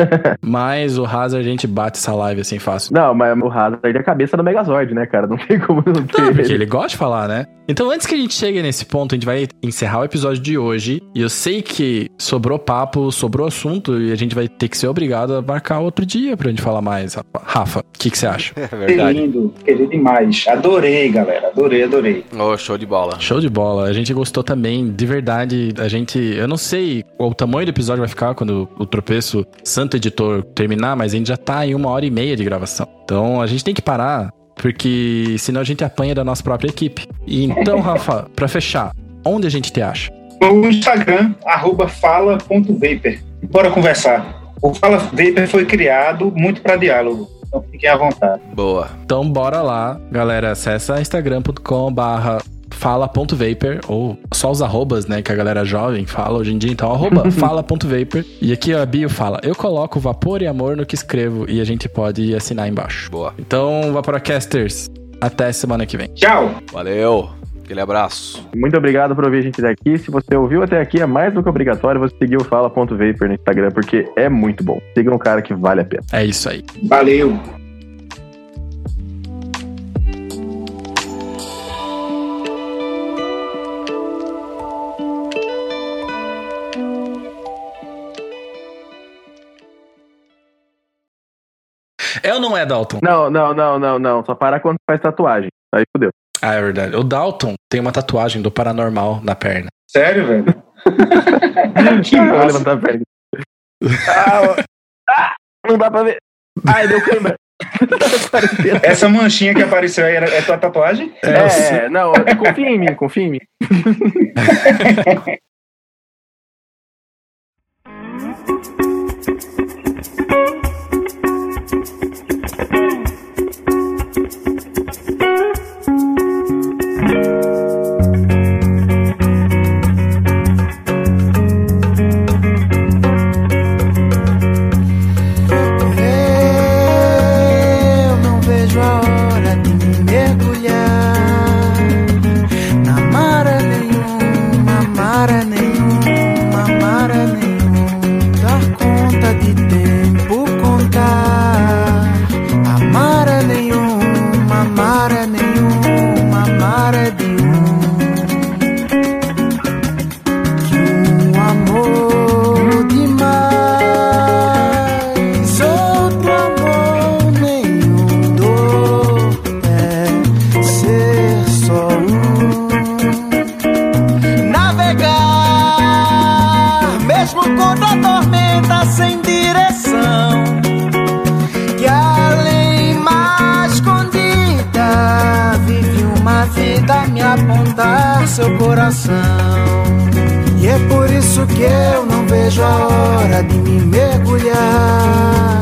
S2: mais o Hazard, a gente bate essa live assim fácil.
S3: Não, mas o Hazard é a cabeça do Megazord, né, cara? Não tem como não ter.
S2: Não, porque ele gosta de falar, né? Então, antes que a gente chegue nesse ponto, a gente vai encerrar o episódio de hoje. E eu sei que sobrou papo, sobrou assunto, e a gente vai ter que ser obrigado a marcar outro dia pra gente falar mais. Rafa, o que, que você acha?
S4: É
S5: Que
S4: verdade.
S5: lindo, querido demais. Adorei, galera. Adorei, adorei.
S4: Oh, show de bola.
S2: Show de bola. A gente gostou também, de verdade. A gente. Eu não sei qual o tamanho do episódio vai ficar quando o tropeço Santo Editor terminar, mas a gente já tá em uma hora e meia de gravação. Então a gente tem que parar, porque senão a gente apanha da nossa própria equipe. E então, Rafa, pra fechar, onde a gente te acha?
S5: No Instagram, arroba fala.vapor. Bora conversar. O Fala Vapor foi criado muito para diálogo. Então fiquem à vontade.
S4: Boa.
S2: Então bora lá, galera. Acessa instagram.com barra fala.vapor ou só os arrobas, né, que a galera jovem fala hoje em dia. Então, arroba fala.vapor. E aqui a bio fala, eu coloco vapor e amor no que escrevo e a gente pode assinar embaixo.
S4: Boa.
S2: Então, Vaporacasters, até semana que vem.
S5: Tchau!
S4: Valeu. Aquele abraço.
S3: Muito obrigado por ouvir a gente até aqui. Se você ouviu até aqui, é mais do que obrigatório você seguir o Fala.vapor no Instagram, porque é muito bom. Siga um cara que vale a pena.
S2: É isso aí.
S5: Valeu!
S2: É é, Dalton?
S3: Não, não, não, não, não. Só para quando faz tatuagem. Aí fudeu.
S2: Ah, é verdade. O Dalton tem uma tatuagem do paranormal na perna.
S5: Sério, velho? Que
S3: Vou
S5: massa.
S3: levantar a perna. Ah. Ah, não dá pra ver. Ai, deu. Quarentena.
S5: Essa manchinha que apareceu aí é tua tatuagem?
S3: É, não, confia em mim, confia em mim.
S8: seu coração. E é por isso que eu não vejo a hora de me mergulhar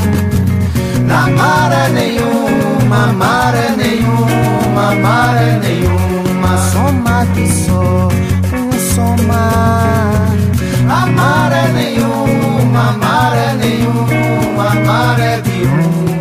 S8: na maré nenhuma, maré nenhuma, maré nenhuma. Soma que só um somar. Maré nenhuma, maré nenhuma, maré de.